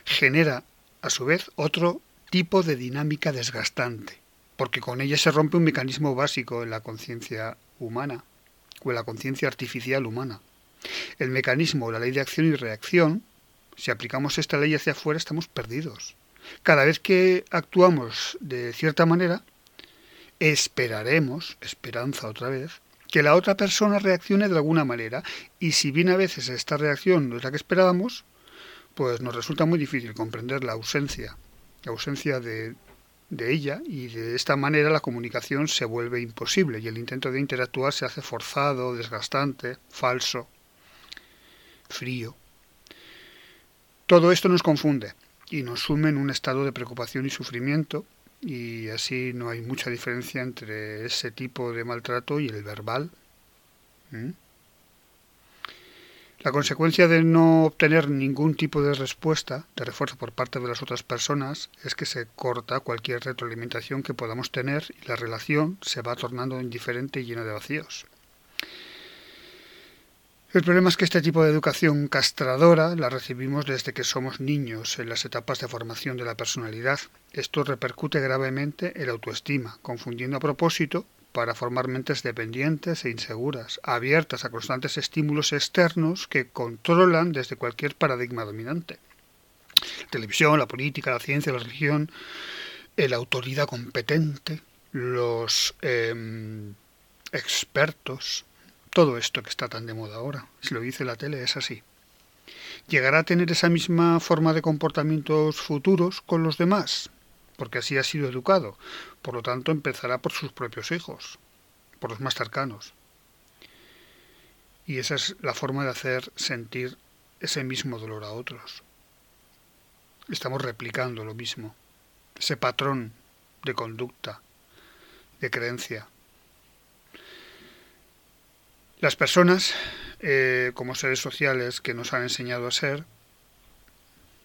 Genera a su vez otro tipo de dinámica desgastante, porque con ella se rompe un mecanismo básico en la conciencia humana o en la conciencia artificial humana. El mecanismo, la ley de acción y reacción, si aplicamos esta ley hacia afuera estamos perdidos. Cada vez que actuamos de cierta manera, esperaremos, esperanza otra vez, que la otra persona reaccione de alguna manera y si bien a veces esta reacción no es la que esperábamos, pues nos resulta muy difícil comprender la ausencia, la ausencia de, de ella y de esta manera la comunicación se vuelve imposible y el intento de interactuar se hace forzado, desgastante, falso, frío. Todo esto nos confunde y nos sume en un estado de preocupación y sufrimiento y así no hay mucha diferencia entre ese tipo de maltrato y el verbal. La consecuencia de no obtener ningún tipo de respuesta, de refuerzo por parte de las otras personas, es que se corta cualquier retroalimentación que podamos tener y la relación se va tornando indiferente y llena de vacíos. El problema es que este tipo de educación castradora la recibimos desde que somos niños en las etapas de formación de la personalidad. Esto repercute gravemente en la autoestima, confundiendo a propósito para formar mentes dependientes e inseguras, abiertas a constantes estímulos externos que controlan desde cualquier paradigma dominante. La televisión, la política, la ciencia, la religión, la autoridad competente, los em, expertos, todo esto que está tan de moda ahora, si lo dice la tele, es así. ¿Llegará a tener esa misma forma de comportamientos futuros con los demás? Porque así ha sido educado. Por lo tanto, empezará por sus propios hijos, por los más cercanos. Y esa es la forma de hacer sentir ese mismo dolor a otros. Estamos replicando lo mismo, ese patrón de conducta, de creencia, las personas, eh, como seres sociales que nos han enseñado a ser,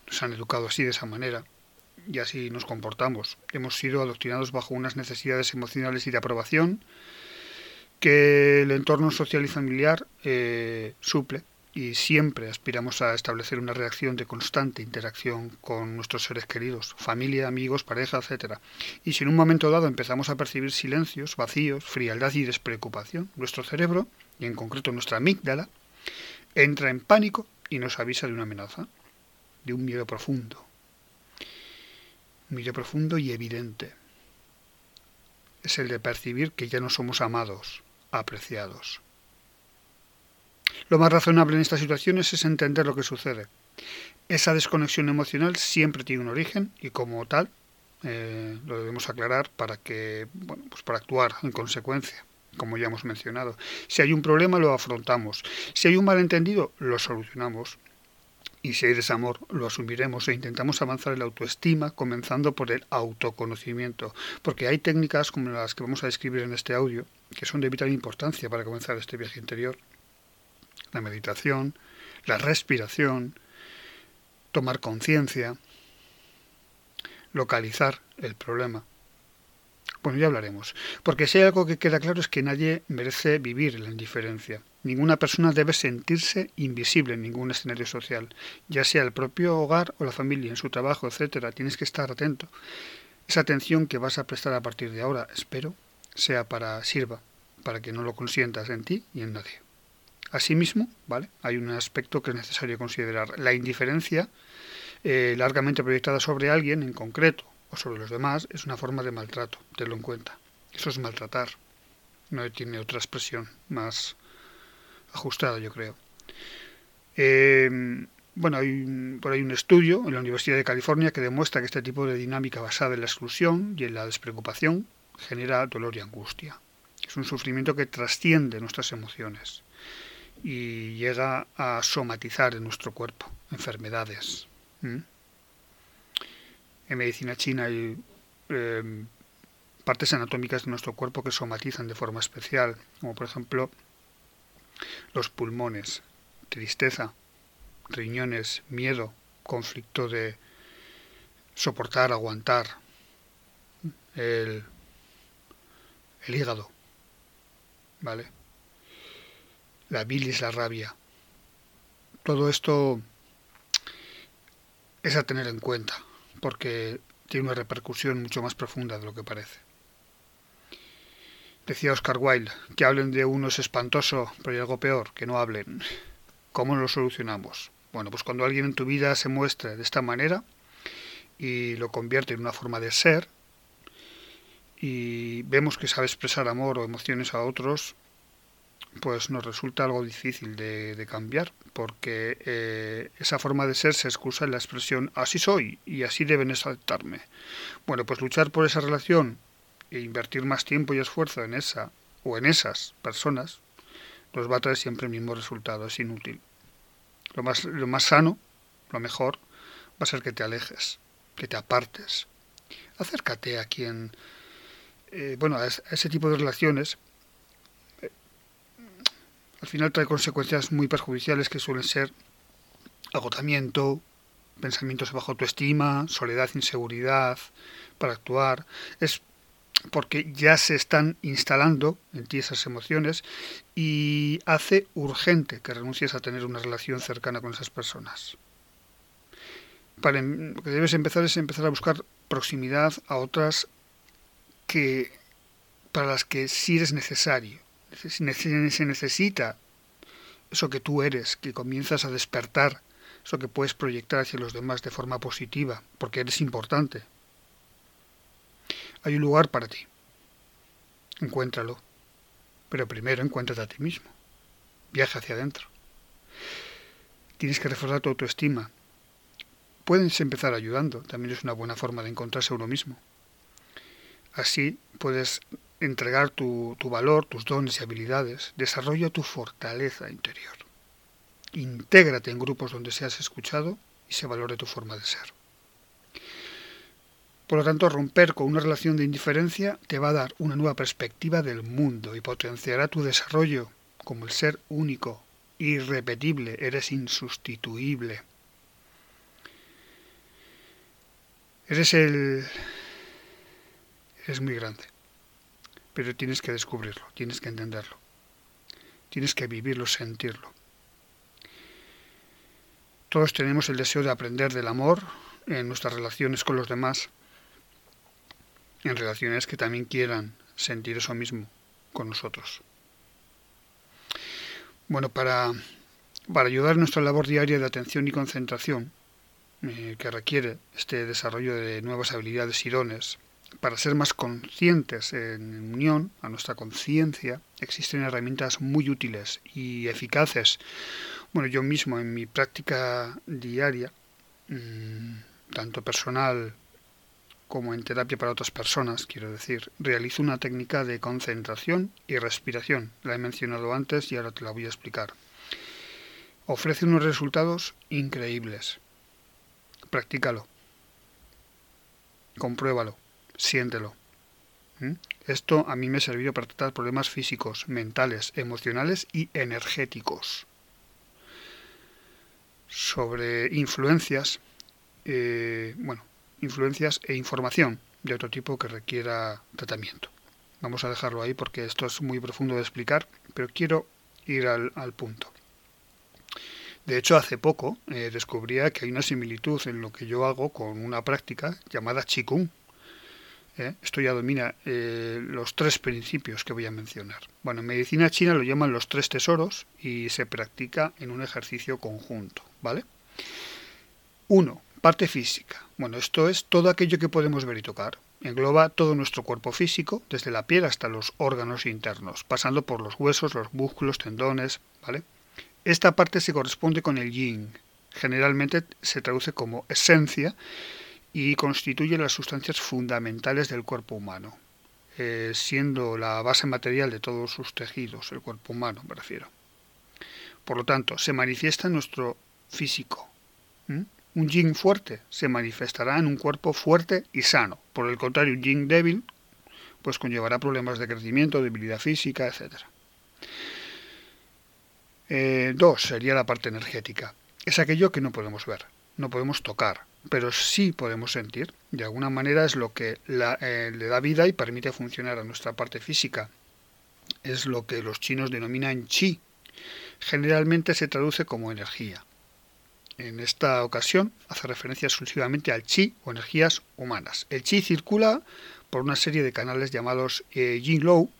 nos han educado así, de esa manera, y así nos comportamos. Hemos sido adoctrinados bajo unas necesidades emocionales y de aprobación que el entorno social y familiar eh, suple y siempre aspiramos a establecer una reacción de constante interacción con nuestros seres queridos, familia, amigos, pareja, etc. Y si en un momento dado empezamos a percibir silencios, vacíos, frialdad y despreocupación, nuestro cerebro y en concreto nuestra amígdala, entra en pánico y nos avisa de una amenaza, de un miedo profundo. Un miedo profundo y evidente. Es el de percibir que ya no somos amados, apreciados. Lo más razonable en estas situaciones es entender lo que sucede. Esa desconexión emocional siempre tiene un origen y como tal eh, lo debemos aclarar para que, bueno, pues para actuar en consecuencia, como ya hemos mencionado. Si hay un problema, lo afrontamos. Si hay un malentendido, lo solucionamos. Y si hay desamor, lo asumiremos e intentamos avanzar en la autoestima, comenzando por el autoconocimiento. Porque hay técnicas como las que vamos a describir en este audio, que son de vital importancia para comenzar este viaje interior. La meditación, la respiración, tomar conciencia, localizar el problema. Bueno, ya hablaremos. Porque si hay algo que queda claro es que nadie merece vivir la indiferencia. Ninguna persona debe sentirse invisible en ningún escenario social, ya sea el propio hogar o la familia, en su trabajo, etcétera. Tienes que estar atento. Esa atención que vas a prestar a partir de ahora, espero, sea para sirva, para que no lo consientas en ti y en nadie. Asimismo, ¿vale? Hay un aspecto que es necesario considerar. La indiferencia eh, largamente proyectada sobre alguien en concreto sobre los demás es una forma de maltrato, tenlo en cuenta. Eso es maltratar. No tiene otra expresión más ajustada, yo creo. Eh, bueno, hay por ahí un estudio en la Universidad de California que demuestra que este tipo de dinámica basada en la exclusión y en la despreocupación genera dolor y angustia. Es un sufrimiento que trasciende nuestras emociones y llega a somatizar en nuestro cuerpo enfermedades. En medicina china hay em, partes anatómicas de nuestro cuerpo que somatizan de forma especial, como por ejemplo los pulmones, tristeza, riñones, miedo, conflicto de soportar, aguantar, el, el hígado, ¿vale? La bilis, la rabia. Todo esto es a tener en cuenta, porque tiene una repercusión mucho más profunda de lo que parece. Decía Oscar Wilde, que hablen de uno es espantoso, pero hay algo peor, que no hablen. ¿Cómo lo solucionamos? Bueno, pues cuando alguien en tu vida se muestre de esta manera y lo convierte en una forma de ser, y vemos que sabe expresar amor o emociones a otros, pues nos resulta algo difícil de, cambiar, porque eh, esa forma de ser se excusa en la expresión así soy y así deben aceptarme. Bueno, pues luchar por esa relación e invertir más tiempo y esfuerzo en esa o en esas personas nos va a traer siempre el mismo resultado, es inútil. Lo más, lo más sano, lo mejor, va a ser que te alejes, que te apartes. Acércate a quien, eh, bueno, a ese tipo de relaciones al final trae consecuencias muy perjudiciales que suelen ser agotamiento, pensamientos de baja autoestima, soledad, inseguridad para actuar. Es porque ya se están instalando en ti esas emociones y hace urgente que renuncies a tener una relación cercana con esas personas. Para, lo que debes empezar es empezar a buscar proximidad a otras que para las que sí eres necesario se necesita eso que tú eres, que comienzas a despertar, eso que puedes proyectar hacia los demás de forma positiva, porque eres importante. Hay un lugar para ti. Encuéntralo. Pero primero encuéntrate a ti mismo. Viaja hacia adentro. Tienes que reforzar tu autoestima. Puedes empezar ayudando, también es una buena forma de encontrarse a uno mismo. Así puedes entregar tu, valor, tus dones y habilidades, desarrolla tu fortaleza interior. Intégrate en grupos donde seas escuchado y se valore tu forma de ser. Por lo tanto, romper con una relación de indiferencia te va a dar una nueva perspectiva del mundo y potenciará tu desarrollo como el ser único, irrepetible, eres insustituible. Eres el... Eres muy grande pero tienes que descubrirlo, tienes que entenderlo, tienes que vivirlo, sentirlo. Todos tenemos el deseo de aprender del amor en nuestras relaciones con los demás, en relaciones que también quieran sentir eso mismo con nosotros. Bueno, para, para ayudar nuestra labor diaria de atención y concentración, eh, que requiere este desarrollo de nuevas habilidades y dones, para ser más conscientes en unión a nuestra conciencia, existen herramientas muy útiles y eficaces. Bueno, yo mismo en mi práctica diaria, mm, tanto personal como en terapia para otras personas, quiero decir, realizo una técnica de concentración y respiración. La he mencionado antes y ahora te la voy a explicar. Ofrece unos resultados increíbles. Practícalo. Compruébalo. Siéntelo. ¿Mm? Esto a mí me ha servido para tratar problemas físicos, mentales, emocionales y energéticos. Sobre influencias, eh, bueno, influencias e información de otro tipo que requiera tratamiento. Vamos a dejarlo ahí porque esto es muy profundo de explicar, pero quiero ir al, punto. De hecho, hace poco eh, descubría que hay una similitud en lo que yo hago con una práctica llamada Qigong. ¿Eh? Esto ya domina eh, los tres principios que voy a mencionar. Bueno, en medicina china lo llaman los tres tesoros y se practica en un ejercicio conjunto, ¿vale? Uno, parte física. Bueno, esto es todo aquello que podemos ver y tocar. Engloba todo nuestro cuerpo físico, desde la piel hasta los órganos internos, pasando por los huesos, los músculos, tendones, ¿vale? Esta parte se corresponde con el yin. Generalmente se traduce como esencia y constituye las sustancias fundamentales del cuerpo humano, eh, siendo la base material de todos sus tejidos, el cuerpo humano me refiero. Por lo tanto, se manifiesta en nuestro físico. Un yin fuerte se manifestará en un cuerpo fuerte y sano. Por el contrario, un yin débil pues conllevará problemas de crecimiento, debilidad física, etc. Eh, dos sería la parte energética. Es aquello que no podemos ver, no podemos tocar, pero sí podemos sentir. De alguna manera es lo que eh, le da vida y permite funcionar a nuestra parte física. Es lo que los chinos denominan chi. Generalmente se traduce como energía. En esta ocasión hace referencia exclusivamente al chi o energías humanas. El chi circula por una serie de canales llamados eh, yin Low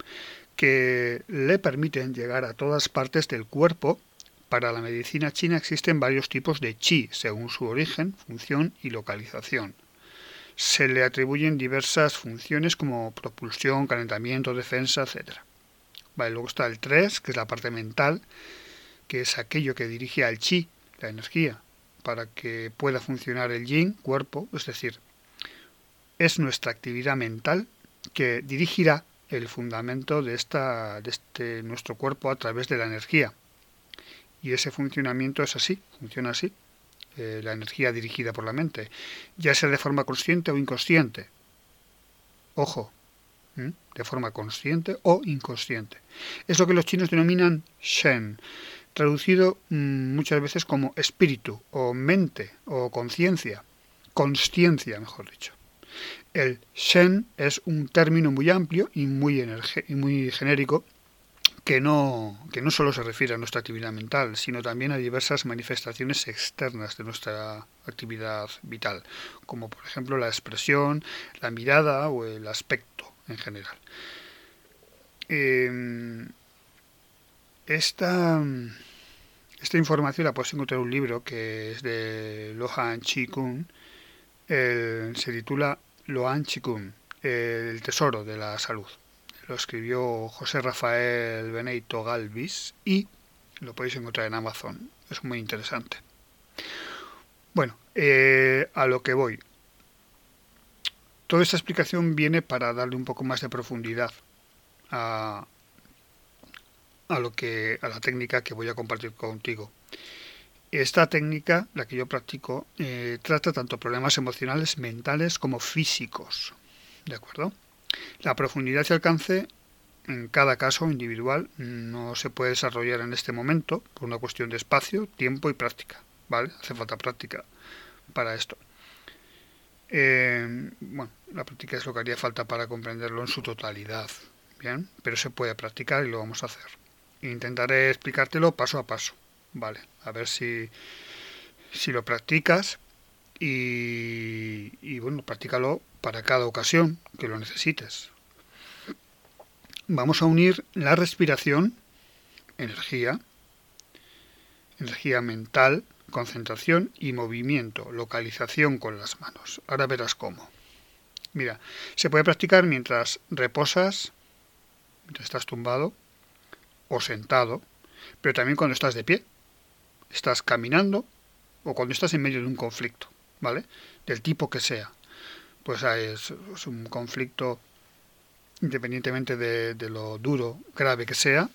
que le permiten llegar a todas partes del cuerpo. Para la medicina china existen varios tipos de chi según su origen, función y localización. Se le atribuyen diversas funciones como propulsión, calentamiento, defensa, etc. luego está el 3, que es la parte mental, que es aquello que dirige al chi, la energía, para que pueda funcionar el yin, cuerpo, es decir, es nuestra actividad mental que dirigirá el fundamento de, esta, de este, nuestro cuerpo a través de la energía. Y ese funcionamiento es así, funciona así, eh, la energía dirigida por la mente, ya sea de forma consciente o inconsciente. Ojo, de forma consciente o inconsciente. Es lo que los chinos denominan Shen, traducido mm, muchas veces como espíritu o mente o conciencia, consciencia, mejor dicho. El Shen es un término muy amplio y muy, y muy genérico que no, que no solo se refiere a nuestra actividad mental, sino también a diversas manifestaciones externas de nuestra actividad vital, como por ejemplo la expresión, la mirada o el aspecto en general. Em, esta, esta información la puedes encontrar en un libro que es de Lohan Chi Kun. se titula Lohan Chi Kun, El tesoro de la salud. Lo escribió José Rafael Benito Galvis y lo podéis encontrar en Amazon. Es muy interesante. Bueno, eh, a lo que voy. Toda esta explicación viene para darle un poco más de profundidad a, a lo que a la técnica que voy a compartir contigo. Esta técnica, la que yo practico, eh, trata tanto problemas emocionales, mentales como físicos. ¿De acuerdo? La profundidad y alcance en cada caso individual no se puede desarrollar en este momento por una cuestión de espacio, tiempo y práctica. ¿Vale? Hace falta práctica para esto. Eh, bueno, la práctica es lo que haría falta para comprenderlo en su totalidad. Bien, pero se puede practicar y lo vamos a hacer. Intentaré explicártelo paso a paso, ¿vale? A ver si, si lo practicas y, y bueno, practícalo para cada ocasión que lo necesites. Vamos a unir la respiración, energía, energía mental, concentración y movimiento, localización con las manos. Ahora verás cómo. Mira, se puede practicar mientras reposas, mientras estás tumbado, o sentado, pero también cuando estás de pie, estás caminando o cuando estás en medio de un conflicto, ¿vale? Del tipo que sea. Pues es, un conflicto independientemente de, lo duro, grave que sea,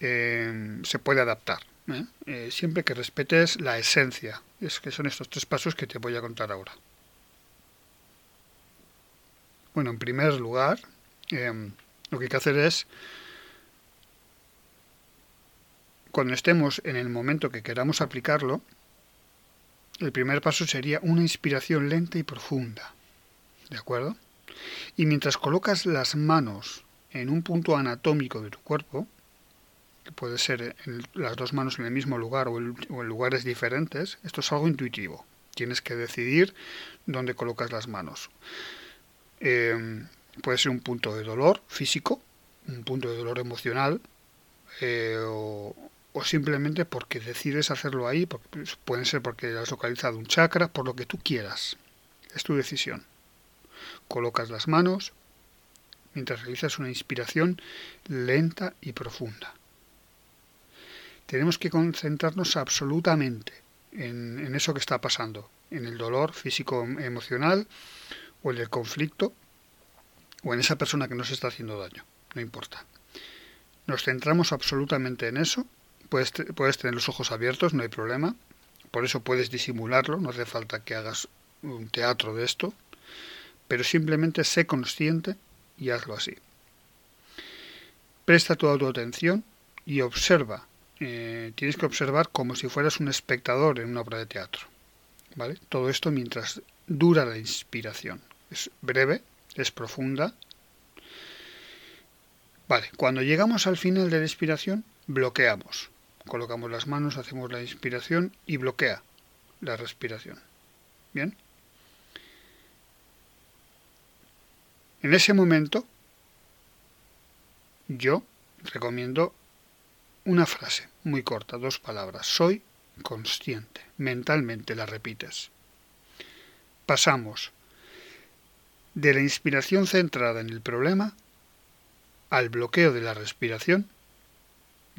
eh, se puede adaptar. ¿eh? Eh, siempre que respetes la esencia. Es que son estos tres pasos que te voy a contar ahora. Bueno, en primer lugar, lo que hay que hacer es, cuando estemos en el momento que queramos aplicarlo, el primer paso sería una inspiración lenta y profunda. ¿De acuerdo? Y mientras colocas las manos en un punto anatómico de tu cuerpo, que puede ser las dos manos en el mismo lugar o, en lugares diferentes, esto es algo intuitivo. Tienes que decidir dónde colocas las manos. Eh, puede ser un punto de dolor físico, un punto de dolor emocional, eh, o, o simplemente porque decides hacerlo ahí, pueden ser porque has localizado un chakra, por lo que tú quieras. Es tu decisión. Colocas las manos mientras realizas una inspiración lenta y profunda. Tenemos que concentrarnos absolutamente en, en eso que está pasando, en el dolor físico emocional o en el conflicto o en esa persona que nos está haciendo daño, no importa. Nos centramos absolutamente en eso Puedes, tener los ojos abiertos, no hay problema. Por eso puedes disimularlo, no hace falta que hagas un teatro de esto. Pero simplemente sé consciente y hazlo así. Presta toda tu atención y observa. Eh, tienes que observar como si fueras un espectador en una obra de teatro. ¿Vale? Todo esto mientras dura la inspiración. Es breve, es profunda. Vale, cuando llegamos al final de la inspiración, bloqueamos. Colocamos las manos, hacemos la inspiración y bloquea la respiración. Bien. En ese momento, yo recomiendo una frase muy corta, dos palabras. Soy consciente. Mentalmente la repites. Pasamos de la inspiración centrada en el problema al bloqueo de la respiración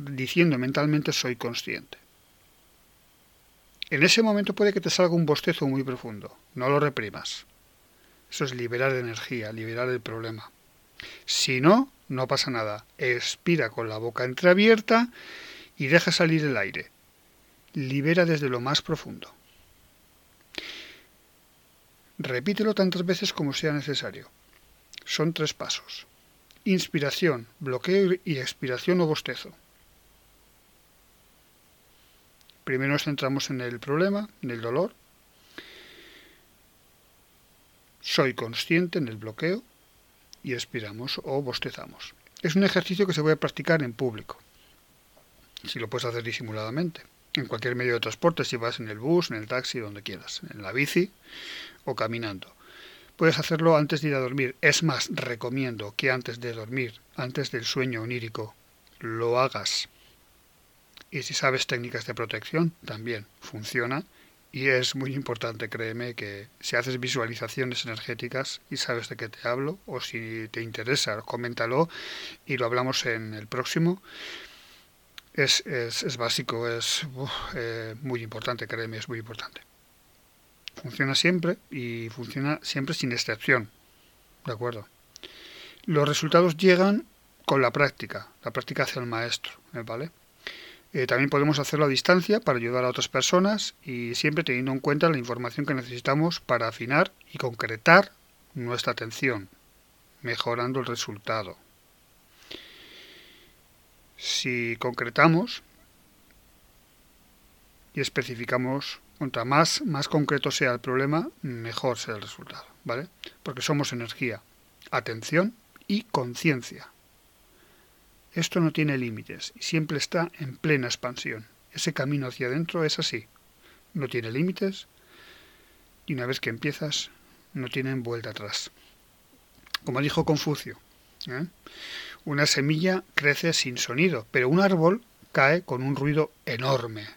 diciendo mentalmente soy consciente. En ese momento puede que te salga un bostezo muy profundo, no lo reprimas. Eso es liberar energía, liberar el problema. Si no, no pasa nada. Expira con la boca entreabierta y deja salir el aire. Libera desde lo más profundo. Repítelo tantas veces como sea necesario. Son tres pasos. Inspiración, bloqueo y expiración o bostezo. Primero nos centramos en el problema, en el dolor. Soy consciente en el bloqueo y expiramos o bostezamos. Es un ejercicio que se puede practicar en público. Si lo puedes hacer disimuladamente. En cualquier medio de transporte, si vas en el bus, en el taxi, donde quieras, en la bici o caminando. Puedes hacerlo antes de ir a dormir. Es más, recomiendo que antes de dormir, antes del sueño onírico, lo hagas y si sabes técnicas de protección, también funciona. Y es muy importante, créeme, que si haces visualizaciones energéticas y sabes de qué te hablo, o si te interesa, coméntalo y lo hablamos en el próximo. Es, es, básico, es eh, muy importante, créeme, es muy importante. Funciona siempre y funciona siempre sin excepción. ¿De acuerdo? Los resultados llegan con la práctica. La práctica hace el maestro, ¿vale? Eh, también podemos hacerlo a distancia para ayudar a otras personas y siempre teniendo en cuenta la información que necesitamos para afinar y concretar nuestra atención, mejorando el resultado. Si concretamos y especificamos, cuanto más, más concreto sea el problema, mejor será el resultado, ¿vale? Porque somos energía, atención y conciencia. Esto no tiene límites y siempre está en plena expansión. Ese camino hacia adentro es así. No tiene límites y una vez que empiezas no tienen vuelta atrás. Como dijo Confucio, ¿eh? una semilla crece sin sonido, pero un árbol cae con un ruido enorme.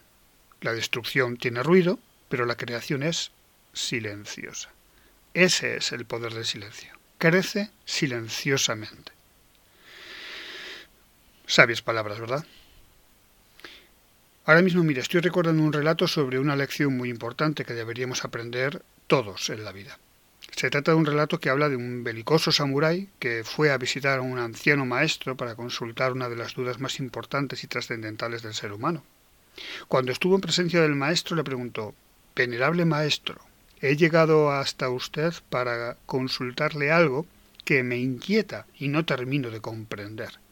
La destrucción tiene ruido, pero la creación es silenciosa. Ese es el poder del silencio. Crece silenciosamente. Sabias palabras, ¿verdad? Ahora mismo, mira, estoy recordando un relato sobre una lección muy importante que deberíamos aprender todos en la vida. Se trata de un relato que habla de un belicoso samurái que fue a visitar a un anciano maestro para consultar una de las dudas más importantes y trascendentales del ser humano. Cuando estuvo en presencia del maestro le preguntó Venerable maestro, he llegado hasta usted para consultarle algo que me inquieta y no termino de comprender.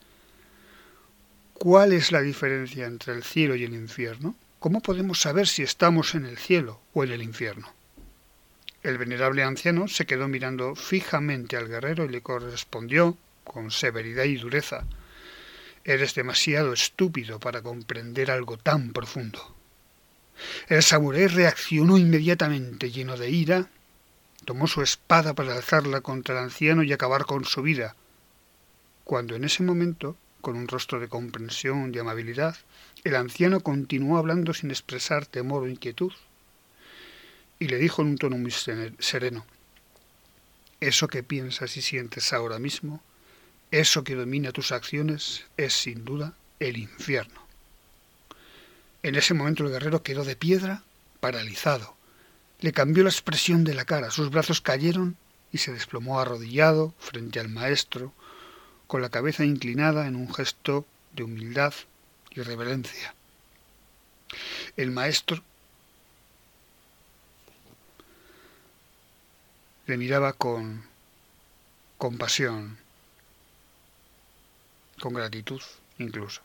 ¿Cuál es la diferencia entre el cielo y el infierno? ¿Cómo podemos saber si estamos en el cielo o en el infierno? El venerable anciano se quedó mirando fijamente al guerrero y le correspondió, con severidad y dureza, Eres demasiado estúpido para comprender algo tan profundo. El samurái reaccionó inmediatamente, lleno de ira, tomó su espada para alzarla contra el anciano y acabar con su vida, cuando en ese momento, con un rostro de comprensión y amabilidad, el anciano continuó hablando sin expresar temor o inquietud y le dijo en un tono muy sereno, eso que piensas y sientes ahora mismo, eso que domina tus acciones, es sin duda el infierno. En ese momento el guerrero quedó de piedra, paralizado. Le cambió la expresión de la cara, sus brazos cayeron y se desplomó arrodillado frente al maestro, con la cabeza inclinada en un gesto de humildad y reverencia. El maestro le miraba con compasión, con gratitud incluso.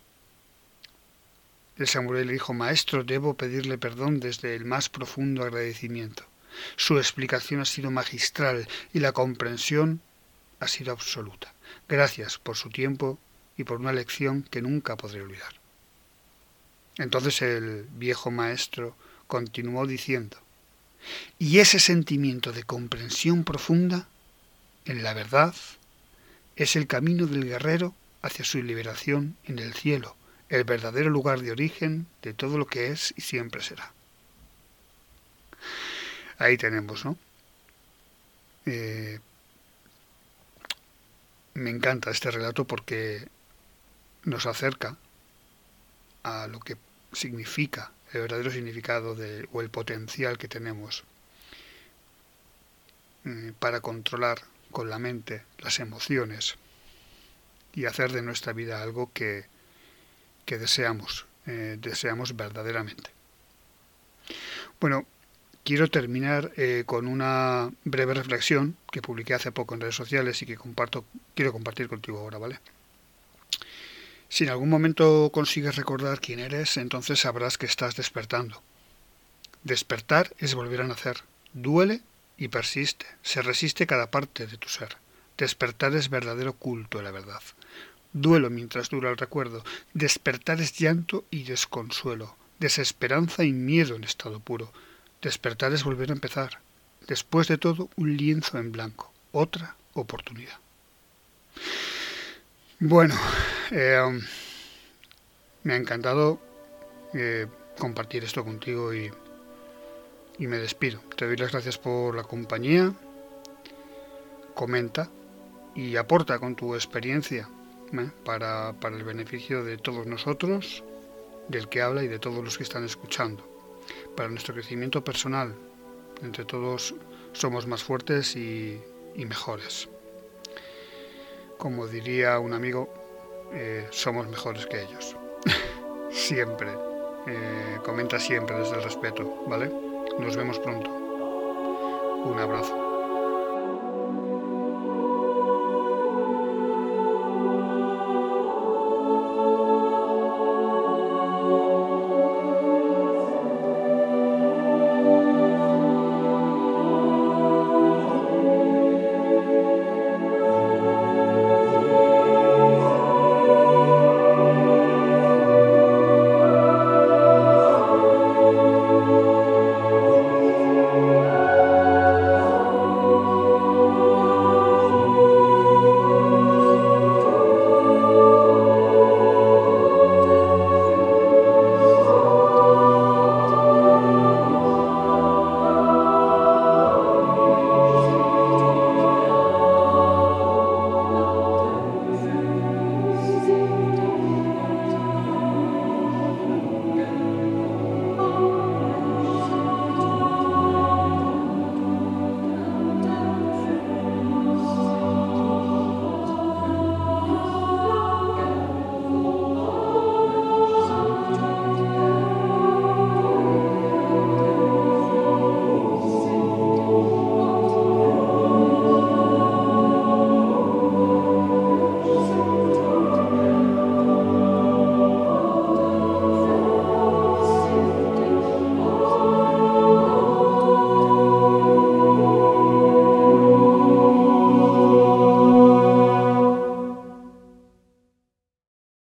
El samurái le dijo, Maestro, debo pedirle perdón desde el más profundo agradecimiento. Su explicación ha sido magistral y la comprensión ha sido absoluta. Gracias por su tiempo y por una lección que nunca podré olvidar. Entonces el viejo maestro continuó diciendo, y ese sentimiento de comprensión profunda, en la verdad, es el camino del guerrero hacia su liberación en el cielo, el verdadero lugar de origen de todo lo que es y siempre será. Ahí tenemos, ¿no? Eh, me encanta este relato porque nos acerca a lo que significa el verdadero significado de, o el potencial que tenemos mm, para controlar con la mente las emociones y hacer de nuestra vida algo que, que deseamos, eh, deseamos verdaderamente. Bueno, quiero terminar eh, con una breve reflexión que publiqué hace poco en redes sociales y que comparto, quiero compartir contigo ahora, ¿vale? Si en algún momento consigues recordar quién eres, entonces sabrás que estás despertando. Despertar es volver a nacer. Duele y persiste. Se resiste cada parte de tu ser. Despertar es verdadero culto de la verdad. Duelo mientras dura el recuerdo. Despertar es llanto y desconsuelo. Desesperanza y miedo en estado puro. Despertar es volver a empezar. Después de todo, un lienzo en blanco. Otra oportunidad. Bueno, eh, me ha encantado eh, compartir esto contigo y, y me despido. Te doy las gracias por la compañía. Comenta y aporta con tu experiencia ¿eh? para, para el beneficio de todos nosotros, del que habla y de todos los que están escuchando. Para nuestro crecimiento personal, entre todos somos más fuertes y, mejores como diría un amigo, eh, somos mejores que ellos. siempre. Eh, comenta siempre desde el respeto, ¿vale? Nos vemos pronto. Un abrazo.